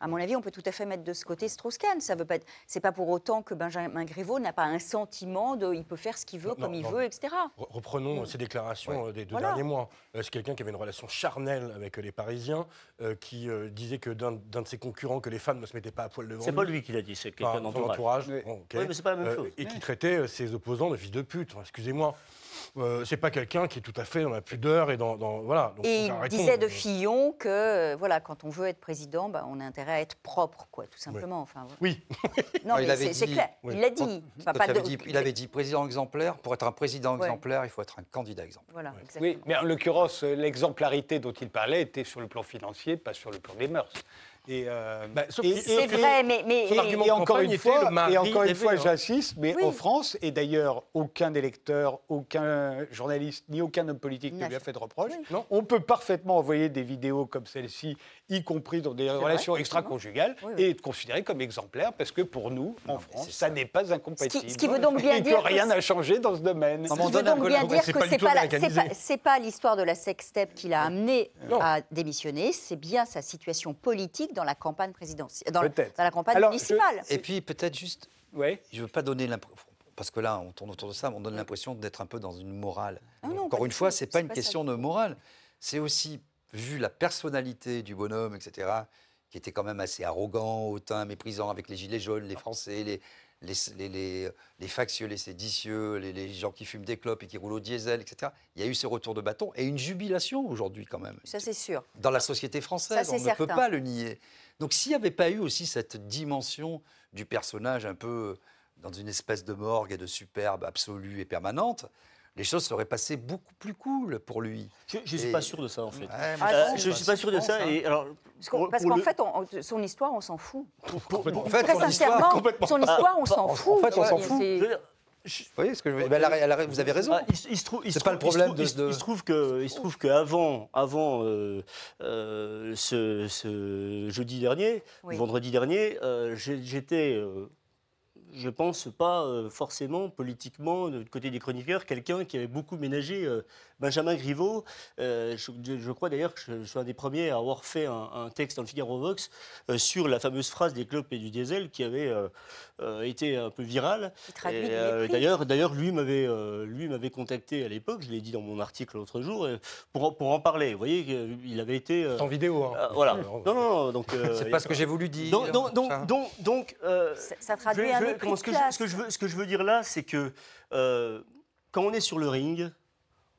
À mon avis, on peut tout à fait mettre de ce côté Strauss-Kahn. Ça veut pas. C'est pas pour autant que Benjamin Griveaux n'a pas un sentiment de, il peut faire ce qu'il veut, comme il veut, etc. Reprenons ces déclarations euh, des deux derniers mois. Euh, c'est quelqu'un qui avait une relation charnelle avec les Parisiens, euh, qui disait que d'un de ses concurrents, que les femmes ne se mettaient pas à poil devant. C'est pas lui qui l'a dit, c'est quelqu'un d'entourage. mais c'est pas la même chose. et qui traitait ses opposants de fils de pute. Excusez-moi. Euh, c'est pas quelqu'un qui est tout à fait dans la pudeur et dans, dans- voilà. Donc, Et il disait de Fillon que euh, voilà, quand on veut être président, bah, on a intérêt à être propre, quoi, tout simplement. Enfin, voilà. Oui, [laughs] Non, Ah, mais c'est clair. oui. Il l'a dit. Enfin, pas il, avait de- dit, il avait dit président exemplaire. Pour être un président Ouais. exemplaire, il faut être un candidat exemplaire. Voilà, exactement. Oui, mais en l'occurrence, euh, l'exemplarité dont il parlait était sur le plan financier, pas sur le plan des mœurs. Et, euh, Bah, et- C'est vrai, mais, mais son et- argument et encore une fois, et encore une fois, j'insiste, mais Oui. en France, et d'ailleurs, aucun électeur, aucun journaliste, ni aucun homme politique ne lui a fait- de reproche. Oui. Non. On peut parfaitement envoyer des vidéos comme celle-ci, y compris dans des relations extra-conjugales, Oui, oui. et être considéré comme exemplaire, parce que pour nous, en Non, France, ça ça. n'est pas incompatible. Ce qui veut donc bien et dire que que rien n'a changé dans ce domaine. Ce qui veut donc bien dire que c'est pas, l'histoire de la sextape qui l'a amené à démissionner, c'est bien sa situation politique dans la campagne présidentielle, dans, Peut-être. dans la campagne Alors, municipale. Et puis peut-être juste, Ouais. je veux pas donner l'impression, parce que là on tourne autour de ça, on donne l'impression d'être un peu dans une morale. Ah non, Encore une fois, tout, c'est pas une pas question de morale. C'est aussi vu la personnalité du bonhomme, etc., qui était quand même assez arrogant, hautain, méprisant avec les gilets jaunes, les Français, les, les, les, les- les factieux, les séditieux, les, gens qui fument des clopes et qui roulent au diesel, etc. Il y a eu ce retour de bâton et une jubilation aujourd'hui quand même Ça, c'est sûr. dans la société française. Ça, on ne peut pas le nier. Donc s'il n'y avait pas eu aussi cette dimension du personnage un peu dans une espèce de morgue et de superbe absolue et permanente, les choses seraient passées beaucoup plus cool pour lui. Je ne suis Et- pas sûr de ça, en fait. Ouais, Ah, non, je ne suis pas sûr de ça. hein. Et alors, Parce qu'en pour- parce pour qu'en le- fait, on- son histoire, on s'en fout. En fait, Très son histoire- sincèrement, son histoire, on s'en en fout. fait, on s'en fout. je Vous voyez ce que je veux dire Ben, elle a- elle a- Vous avez raison. Ah, il, se- il se trouve, il C'est se pas trouve- le problème il se trouve- de- il se- il se trouve que, il se trouve qu'avant, avant, euh, euh, ce, ce jeudi dernier, Oui. vendredi dernier, euh, j'étais, euh, je pense pas euh, forcément politiquement du côté des chroniqueurs, quelqu'un qui avait beaucoup ménagé euh, Benjamin Griveaux. Euh, je, crois d'ailleurs que je, je suis un des premiers à avoir fait un, un texte dans le Figaro Vox euh, sur la fameuse phrase des clopes et du diesel qui avait euh, euh, été un peu virale. Euh. D'ailleurs, d'ailleurs, lui m'avait, euh, lui m'avait contacté à l'époque. Je l'ai dit dans mon article l'autre jour euh, pour, en- pour en parler. Vous voyez, il avait été. euh, Sans vidéo. hein. euh, voilà. [laughs] Non, non, non. Donc. euh, C'est pas ce que j'ai voulu dire. Donc, donc, donc, Ça. donc, donc, euh, Ça- ça je traduit un je mépris comment- ce, que je, classe. ce que je veux, ce que je veux dire là, c'est que euh, quand on est sur le ring,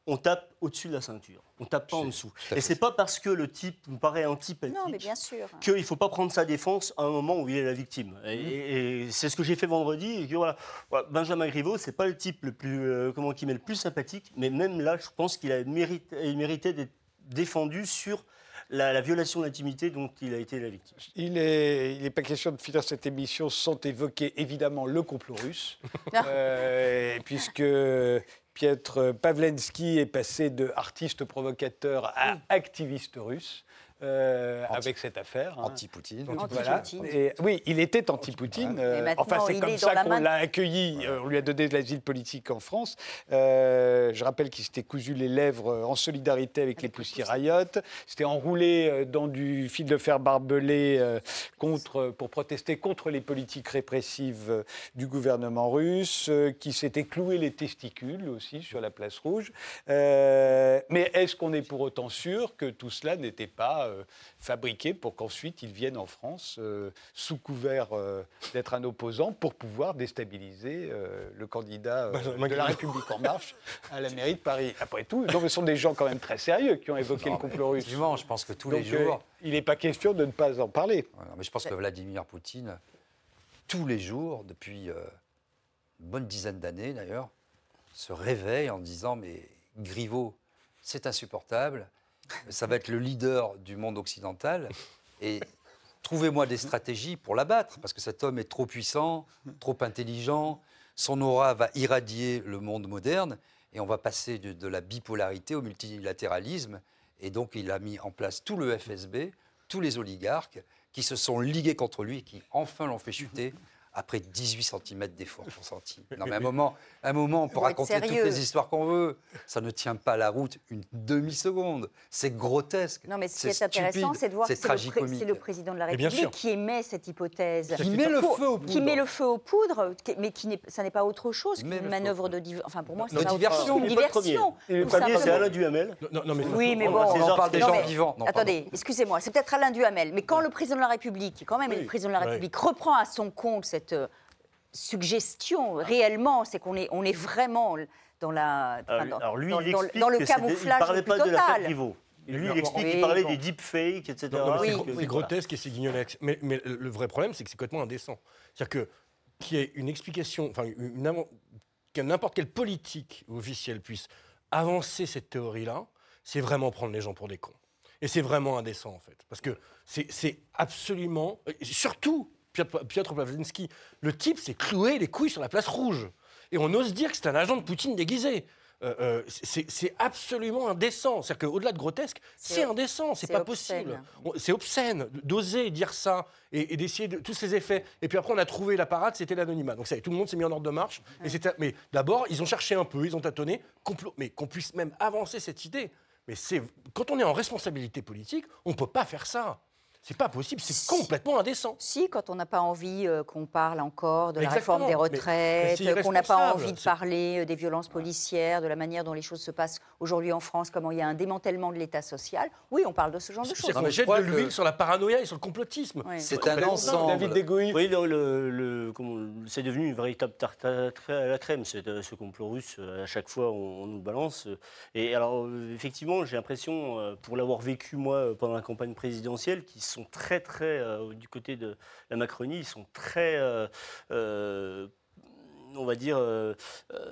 on tape au-dessus de la ceinture. On tape pas en dessous. Et c'est pas parce que le type vous paraît antipathique Non, mais bien sûr. qu'il ne faut pas prendre sa défense à un moment où il est la victime. Et, Mhm. et- et c'est ce que j'ai fait vendredi. Et que voilà, Voilà, Benjamin Griveaux, c'est pas le type le plus, euh, comment, qui m'est le plus sympathique, mais même là, je pense qu'il a mérité, il méritait d'être défendu sur la, la violation d'intimité dont il a été la victime. Il n'est il est pas question de finir cette émission sans évoquer évidemment le complot russe, [laughs] Euh, puisque Piotr Pavlensky est passé de artiste provocateur à activiste russe euh, Anti- avec cette affaire. hein. Anti-Poutine. Anti- Voilà. Oui, il était anti-Poutine. Euh, enfin, c'est comme ça qu'on l'a accueilli. euh, on lui a donné de l'asile politique en France. Euh, je rappelle qu'il s'était cousu les lèvres en solidarité avec, les Pussy Riot. S'était enroulé dans du fil de fer barbelé euh, contre, pour protester contre les politiques répressives du gouvernement russe, euh, qui s'était cloué les testicules aussi sur la place rouge. Euh, mais est-ce qu'on est pour autant sûr que tout cela n'était pas euh, fabriqué pour qu'ensuite il vienne en France euh, sous couvert euh, d'être un opposant pour pouvoir déstabiliser le candidat de la. République en marche à la mairie de Paris. Après tout, non, mais ce sont des gens quand même très sérieux qui ont évoqué Non, le complot russe. Je pense que tous Donc, les jours. il n'est pas question de ne pas en parler. Voilà, mais je pense que Vladimir Poutine, tous les jours, depuis une bonne dizaine d'années d'ailleurs, se réveille en disant Mais Griveaux, c'est insupportable, ça va être le leader du monde occidental, et trouvez-moi des stratégies pour l'abattre, parce que cet homme est trop puissant, trop intelligent, son aura va irradier le monde moderne, et on va passer de, la bipolarité au multilatéralisme. Et donc il a mis en place tout le FSB, tous les oligarques qui se sont ligués contre lui et qui enfin l'ont fait chuter après 18 cm d'efforts consentis. [laughs] Non mais à un moment, à un moment on peut raconter toutes les histoires qu'on veut. Ça ne tient pas la route une demi-seconde. C'est grotesque. Non, mais ce qui est, intéressant, c'est de voir que c'est le, président de la République sûr. qui émet cette hypothèse. Qui met le feu aux Qui poudres. met le feu aux poudres, mais qui n'est, ça n'est pas autre chose qu'une manœuvre de poudres. div- Enfin, pour moi, c'est autre diversion. le diversion. Le C'est. Alain Duhamel. Non, non, mais Oui, mais On bon. On parle des gens vivants. Attendez, excusez-moi, c'est peut-être Alain Duhamel, mais quand le président de la République, quand même le président de la. République, reprend à son compte cette euh, suggestion réellement, c'est qu'on est, on est vraiment dans la enfin, Alors, dans, alors lui, dans- il dans- le camouflage il parlait le plus pas de total. Griveaux. Lui, il explique qu'il parlait bon. des deepfakes, etc. Non, non, mais Oui, c'est oui, grotesque et c'est guignolesque. Mais, mais le vrai problème, c'est que c'est complètement indécent. C'est-à-dire que qu'il y ait une explication, enfin, que n'importe quel politique officiel puisse avancer cette théorie-là, c'est vraiment prendre les gens pour des cons. Et c'est vraiment indécent, en fait. Parce que c'est absolument. Surtout, Piotr, Piotr le type s'est cloué les couilles sur la place rouge. Et on ose dire que c'est un agent de Poutine déguisé. Euh, euh, c'est absolument indécent. C'est-à-dire qu'au-delà de grotesque, C'est- indécent, c'est pas obscène. possible. C'est obscène d'oser dire ça et, et d'essayer de tous ces effets. Et puis après, on a trouvé la parade, c'était l'anonymat. Donc ça tout le monde s'est mis en ordre de marche. Et mais d'abord, ils ont cherché un peu, ils ont tâtonné, mais qu'on puisse même avancer cette idée. Mais quand on est en responsabilité politique, on peut pas faire ça. C'est pas possible, c'est Si. complètement indécent. Si, quand on n'a pas envie euh, qu'on parle encore de la réforme des mais- mais retraites, euh, qu'on n'a pas envie de parler euh, des violences policières, de la manière dont les choses se passent aujourd'hui en France, comment il y a un démantèlement de l'État social, oui, on parle de ce genre de choses. je jette de l'huile que- sur la paranoïa et sur le complotisme. Ouais. C'est un ensemble. David. Oui, le, le- c'est devenu une véritable tarte à la crème, ce, ce complot russe. À chaque fois, on, on nous le balance. Et alors, euh, effectivement, j'ai l'impression, euh, pour l'avoir vécu moi euh, pendant la campagne présidentielle, sont très, très, euh, du côté de la Macronie, ils sont très, euh, euh, on va dire,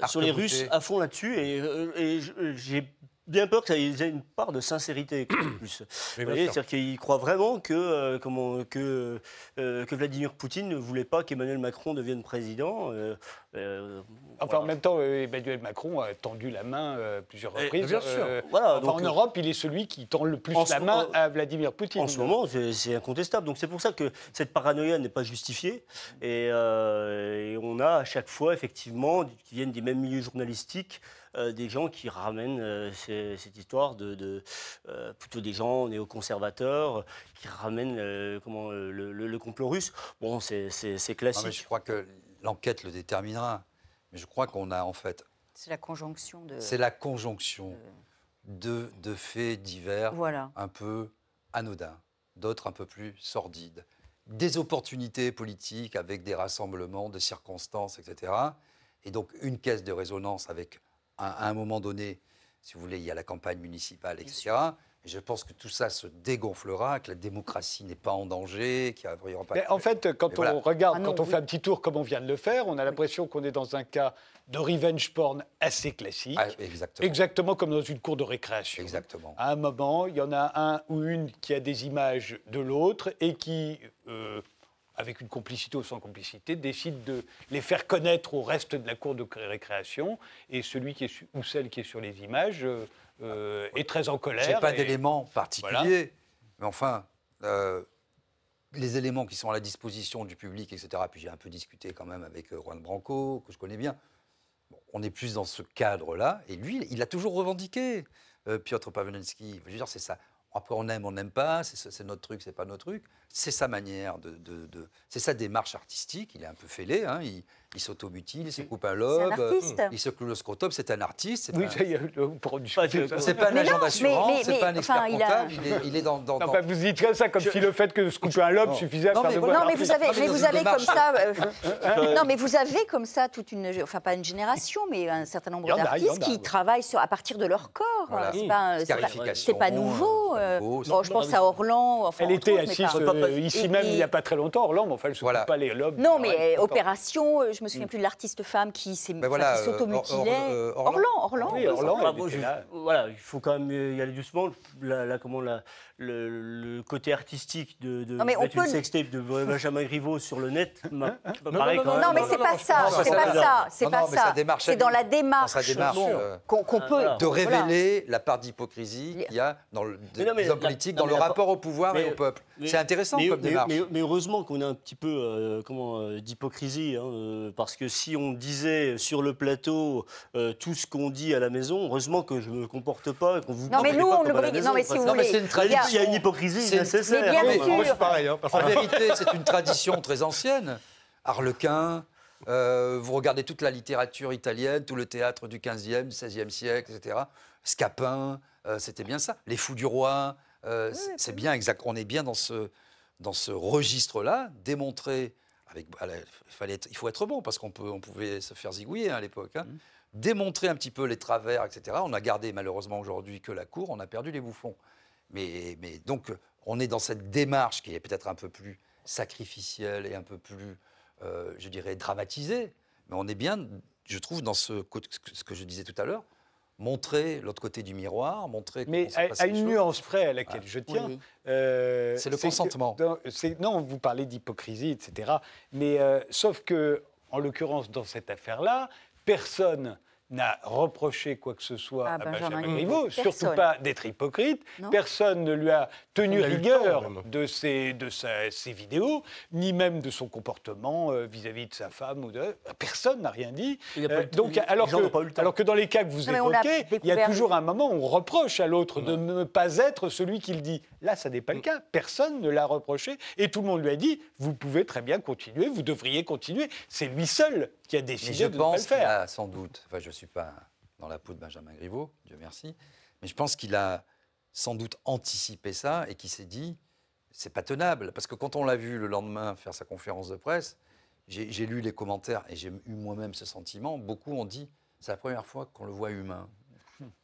sur les. Russes à fond là-dessus. Et, et j'ai bien peur qu'ils aient une part de sincérité [clears throat] plus. Vous voyez, c'est-à-dire qu'ils croient vraiment que, euh, comment, que, euh, que Vladimir Poutine ne voulait pas qu'Emmanuel Macron devienne président. euh, euh, Enfin, en même temps, Emmanuel Macron a tendu la main euh, plusieurs Et- reprises. bien sûr. Voilà, enfin, donc, en Europe, il est celui qui tend le plus la main à Vladimir Poutine. En ce moment, c'est c'est incontestable. Donc c'est pour ça que cette paranoïa n'est pas justifiée. Et, euh, et on a à chaque fois, effectivement, qui viennent des mêmes milieux journalistiques, euh, des gens qui ramènent euh, ces- cette histoire de, de, euh, plutôt des gens néoconservateurs qui ramènent euh, comment, le, le- le complot russe. Bon, c'est c'est Non, classique. mais je crois que l'enquête le déterminera. Mais je crois qu'on a en fait, C'est la conjonction de. c'est la conjonction de, de faits divers Voilà. un peu anodins, d'autres un peu plus sordides, des opportunités politiques avec des rassemblements, des circonstances, etc. Et donc une caisse de résonance avec, à un moment donné, si vous voulez, il y a la campagne municipale, etc. Et je pense que tout ça se dégonflera, que la démocratie n'est pas en danger, qu'il n'y aura pas. Mais en fait, quand Mais on voilà. regarde, Ah non, quand on oui. fait un petit tour comme on vient de le faire, on a l'impression qu'on est dans un cas de revenge porn assez classique, Ah, exactement. exactement comme dans une cour de récréation. Exactement. À un moment, il y en a un ou une qui a des images de l'autre et qui, euh, avec une complicité ou sans complicité, décide de les faire connaître au reste de la cour de récréation. Et celui qui est su- ou celle qui est sur les images euh, euh, est très en colère. J'ai pas et- d'éléments particuliers, Voilà. mais enfin, euh, les éléments qui sont à la disposition du public, etc. Puis j'ai un peu discuté quand même avec Juan Branco, que je connais bien. Bon, on est plus dans ce cadre-là, et lui, il a toujours revendiqué, euh, Piotr Pawlenski. Je veux dire, c'est ça. Après, on aime, on n'aime pas, c'est notre truc, c'est pas notre truc. C'est sa manière de. c'est sa démarche artistique. Il est un peu fêlé, hein, il s'automutile, il se coupe un C'est un lobe, artiste. il se cloue le scrotum. C'est un artiste. Oui, un- c'est pas un Mais agent non, mais- d'assurance, c'est pas un expert enfin, il a- comptable, il est, il est dans. dans- Non, bah, vous dites que ça comme si le fait que se couper un lobe Non. suffisait à Non, faire mais de Non, mais vous avez, mais vous avez comme ça. euh, non, mais vous avez comme ça toute une, enfin pas une génération, mais un certain nombre d'artistes qui travaillent sur, à partir de leur corps. Voilà. C'est pas, c'est pas, Scarification, c'est pas nouveau. euh, euh, je pense à Orlan. Enfin, Elle était assise euh, ici même il n'y a pas très longtemps, Orlan, mais enfin, elle ne se coupe pas les lobes. Non, mais opération, euh, je me souviens plus de l'artiste femme qui s'est Ben voilà, euh, s'automutilait. Or- Or- euh, Orlan. Orlan, Orlan. Oui, Orlan, Ah, bon, je- voilà, il faut quand même y aller doucement. La, la- comment, la- le, le côté artistique de, de Non, mais on mettre une peut- sextape de Benjamin Griveaux sur le net m'a Non, paraît non, quand non, même- Non, mais c'est pas ça, c'est pas ça, c'est pas ça. dans la démarche. Qu'on- euh, qu'on Ah, peut. de révéler la part d'hypocrisie qu'il y a dans le, hommes politiques, dans le rapport au pouvoir et au peuple. C'est intéressant mais, comme démarche. mais- heureusement qu'on a un petit peu euh, comment, euh, d'hypocrisie, hein, euh, parce que si on disait sur le plateau euh, tout ce qu'on dit à la maison, heureusement que je ne me comporte pas et qu'on vous Non, mais nous, pas on le maison, non, mais si vous que- Non, mais voulez. c'est une il y a- Il y a une tradition. hypocrisie C'est- nécessaire. Mais bien Oui, sûr. pareil. hein, En vérité, c'est une tradition très ancienne. Harlequin, euh, vous regardez toute la littérature italienne, tout le théâtre du 15e, du 16e siècle, etc. Scapin, euh, c'était bien ça. Les Fous du Roi, euh, c'est- c'est bien exact. On est bien dans ce, dans ce registre-là, démontrer avec, à la- fallait être- il faut être bon parce qu'on on pouvait se faire zigouiller hein, à l'époque. hein. Démontrer un petit peu les travers, etc. On a gardé malheureusement aujourd'hui que la cour, on a perdu les bouffons. Mais, mais donc, on est dans cette démarche qui est peut-être un peu plus sacrificielle et un peu plus, euh, je dirais, dramatisée. Mais on est bien, je trouve, dans ce que je disais tout à l'heure, montrer l'autre côté du miroir, montrer Mais à, une choses. nuance près à laquelle je tiens. Oui. euh, C'est le que consentement. dans- non, vous parlez d'hypocrisie, etc. Mais euh, sauf que, en l'occurrence, dans cette affaire-là, personne n'a reproché quoi que ce soit Ah, à Benjamin Benjamin Griveaux. Surtout pas d'être hypocrite. Non. Personne ne lui a tenu a rigueur temps, de, ses, de sa- ses vidéos, ni même de son comportement euh, vis-à-vis de sa femme. Ou de... Personne n'a rien dit. Il y a pas Euh, donc, alors que, alors dans les cas que vous Non, évoquez, il y a toujours un moment où on reproche à l'autre de ne pas être celui qui le dit. Là, ça n'est pas le cas. Personne ne l'a reproché et tout le monde lui a dit vous pouvez très bien continuer, vous devriez continuer. C'est lui seul qui a Mais décidé je de ne pas le pense qu'il faire. a sans doute, enfin je ne suis pas dans la peau de Benjamin Griveaux, Dieu merci, mais je pense qu'il a sans doute anticipé ça et qu'il s'est dit, c'est pas tenable. Parce que quand on l'a vu le lendemain faire sa conférence de presse, j'ai lu les commentaires et j'ai eu moi-même ce sentiment. Beaucoup ont dit, c'est la première fois qu'on le voit humain.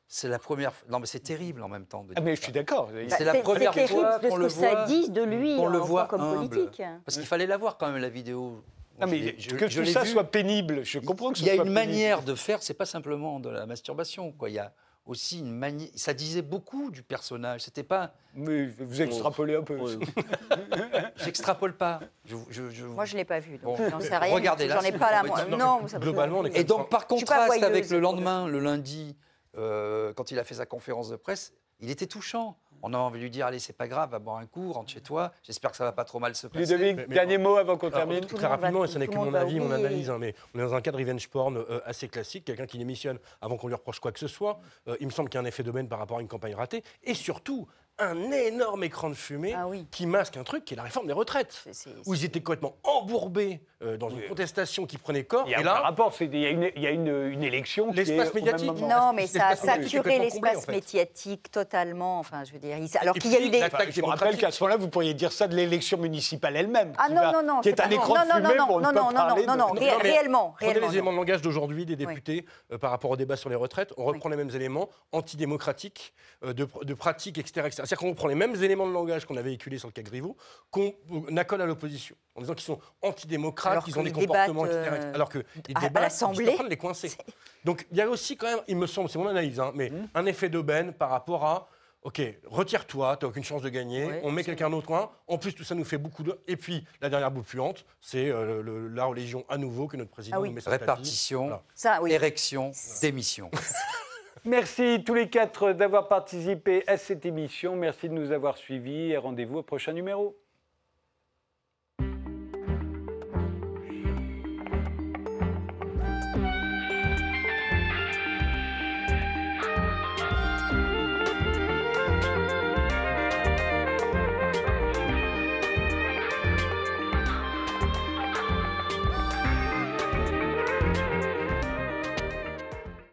C'est la première fois. Non, mais c'est terrible en même temps. de Ah, mais je suis d'accord. C'est la première terrible fois de qu'on ce le que ça voit- dise de lui on le en voit tant comme humble. politique. Parce qu'il fallait la voir quand même, la vidéo. Non, mais Je l'ai- je- que je tout ça vu. soit pénible, je comprends que ce Il y a soit une pénible. manière de faire, c'est pas simplement de la masturbation. Quoi. Il y a aussi une manière. Ça disait beaucoup du personnage. C'était pas. Mais vous extrapolez un peu. [laughs] J'extrapole pas. Je, je- je- Moi, je ne l'ai pas vu, donc Bon. j'en sais rien. Regardez-la, J'en ai pas la moindre. dire. Non, ça Globalement, les Et donc, par contraste avec le pour lendemain, le lundi, euh, quand il a fait sa conférence de presse, il était touchant. On a envie de lui dire allez, c'est pas grave, va boire un coup, rentre chez toi. J'espère que ça va pas trop mal se passer. Ludovic, Mais- mais- dernier mot avant qu'on termine. Tout très va- rapidement, et ce n'est que mon avis, mon analyse, hein, mais on est dans un cas de revenge porn euh, assez classique, quelqu'un qui démissionne avant qu'on lui reproche quoi que ce soit. Euh, il me semble qu'il y a un effet d'aubaine par rapport à une campagne ratée, et surtout un énorme écran de fumée Ah oui. qui masque un truc qui est la réforme des retraites, C'est- c'est- où ils étaient complètement embourbés euh, dans une Oui. contestation qui prenait corps, Il y a et un là, rapport, c'est- il y a une, il y a une, une élection qui est L'espace au même médiatique. Non, mais [laughs] ça a saturé l'espace en fait. médiatique totalement. Enfin, je veux dire, il- alors Et qu'il y a eu des. Enfin, je vous rappelle qu'à ce moment-là, vous pourriez dire ça de l'élection municipale elle-même, Ah qui, non, va- non, non, qui est, un écran non, de non, fumée non, pour non, ne pas non, non, parler non, non, mais réellement, Prenez les éléments de langage d'aujourd'hui des députés euh, par rapport au débat sur les retraites. On reprend les mêmes éléments antidémocratiques, euh, de pratiques, etc. C'est-à-dire qu'on reprend les mêmes éléments de langage qu'on a véhiculés sur le cas Griveaux, qu'on accole à l'opposition, en disant qu'ils sont antidémocrates, qu'ils ont des comportements, débattent, etc. euh, Alors qu'ils à- à débattent, l'Assemblée. ils sont en train de les coincer. Donc il y a aussi quand même, il me semble, c'est mon analyse, hein, mais Mmh. un effet d'aubaine par rapport à Ok, retire-toi, tu n'as aucune chance de gagner, Ouais, on met quelqu'un d'autre coin. En plus, tout ça nous fait beaucoup de. Et puis, la dernière boue puante, c'est euh, la religion à nouveau que notre président Ah oui. nous met sur. Répartition, Voilà. Ça, oui. érection, démission. [laughs] Merci tous les quatre d'avoir participé à cette émission. Merci de nous avoir suivis et rendez-vous au prochain numéro.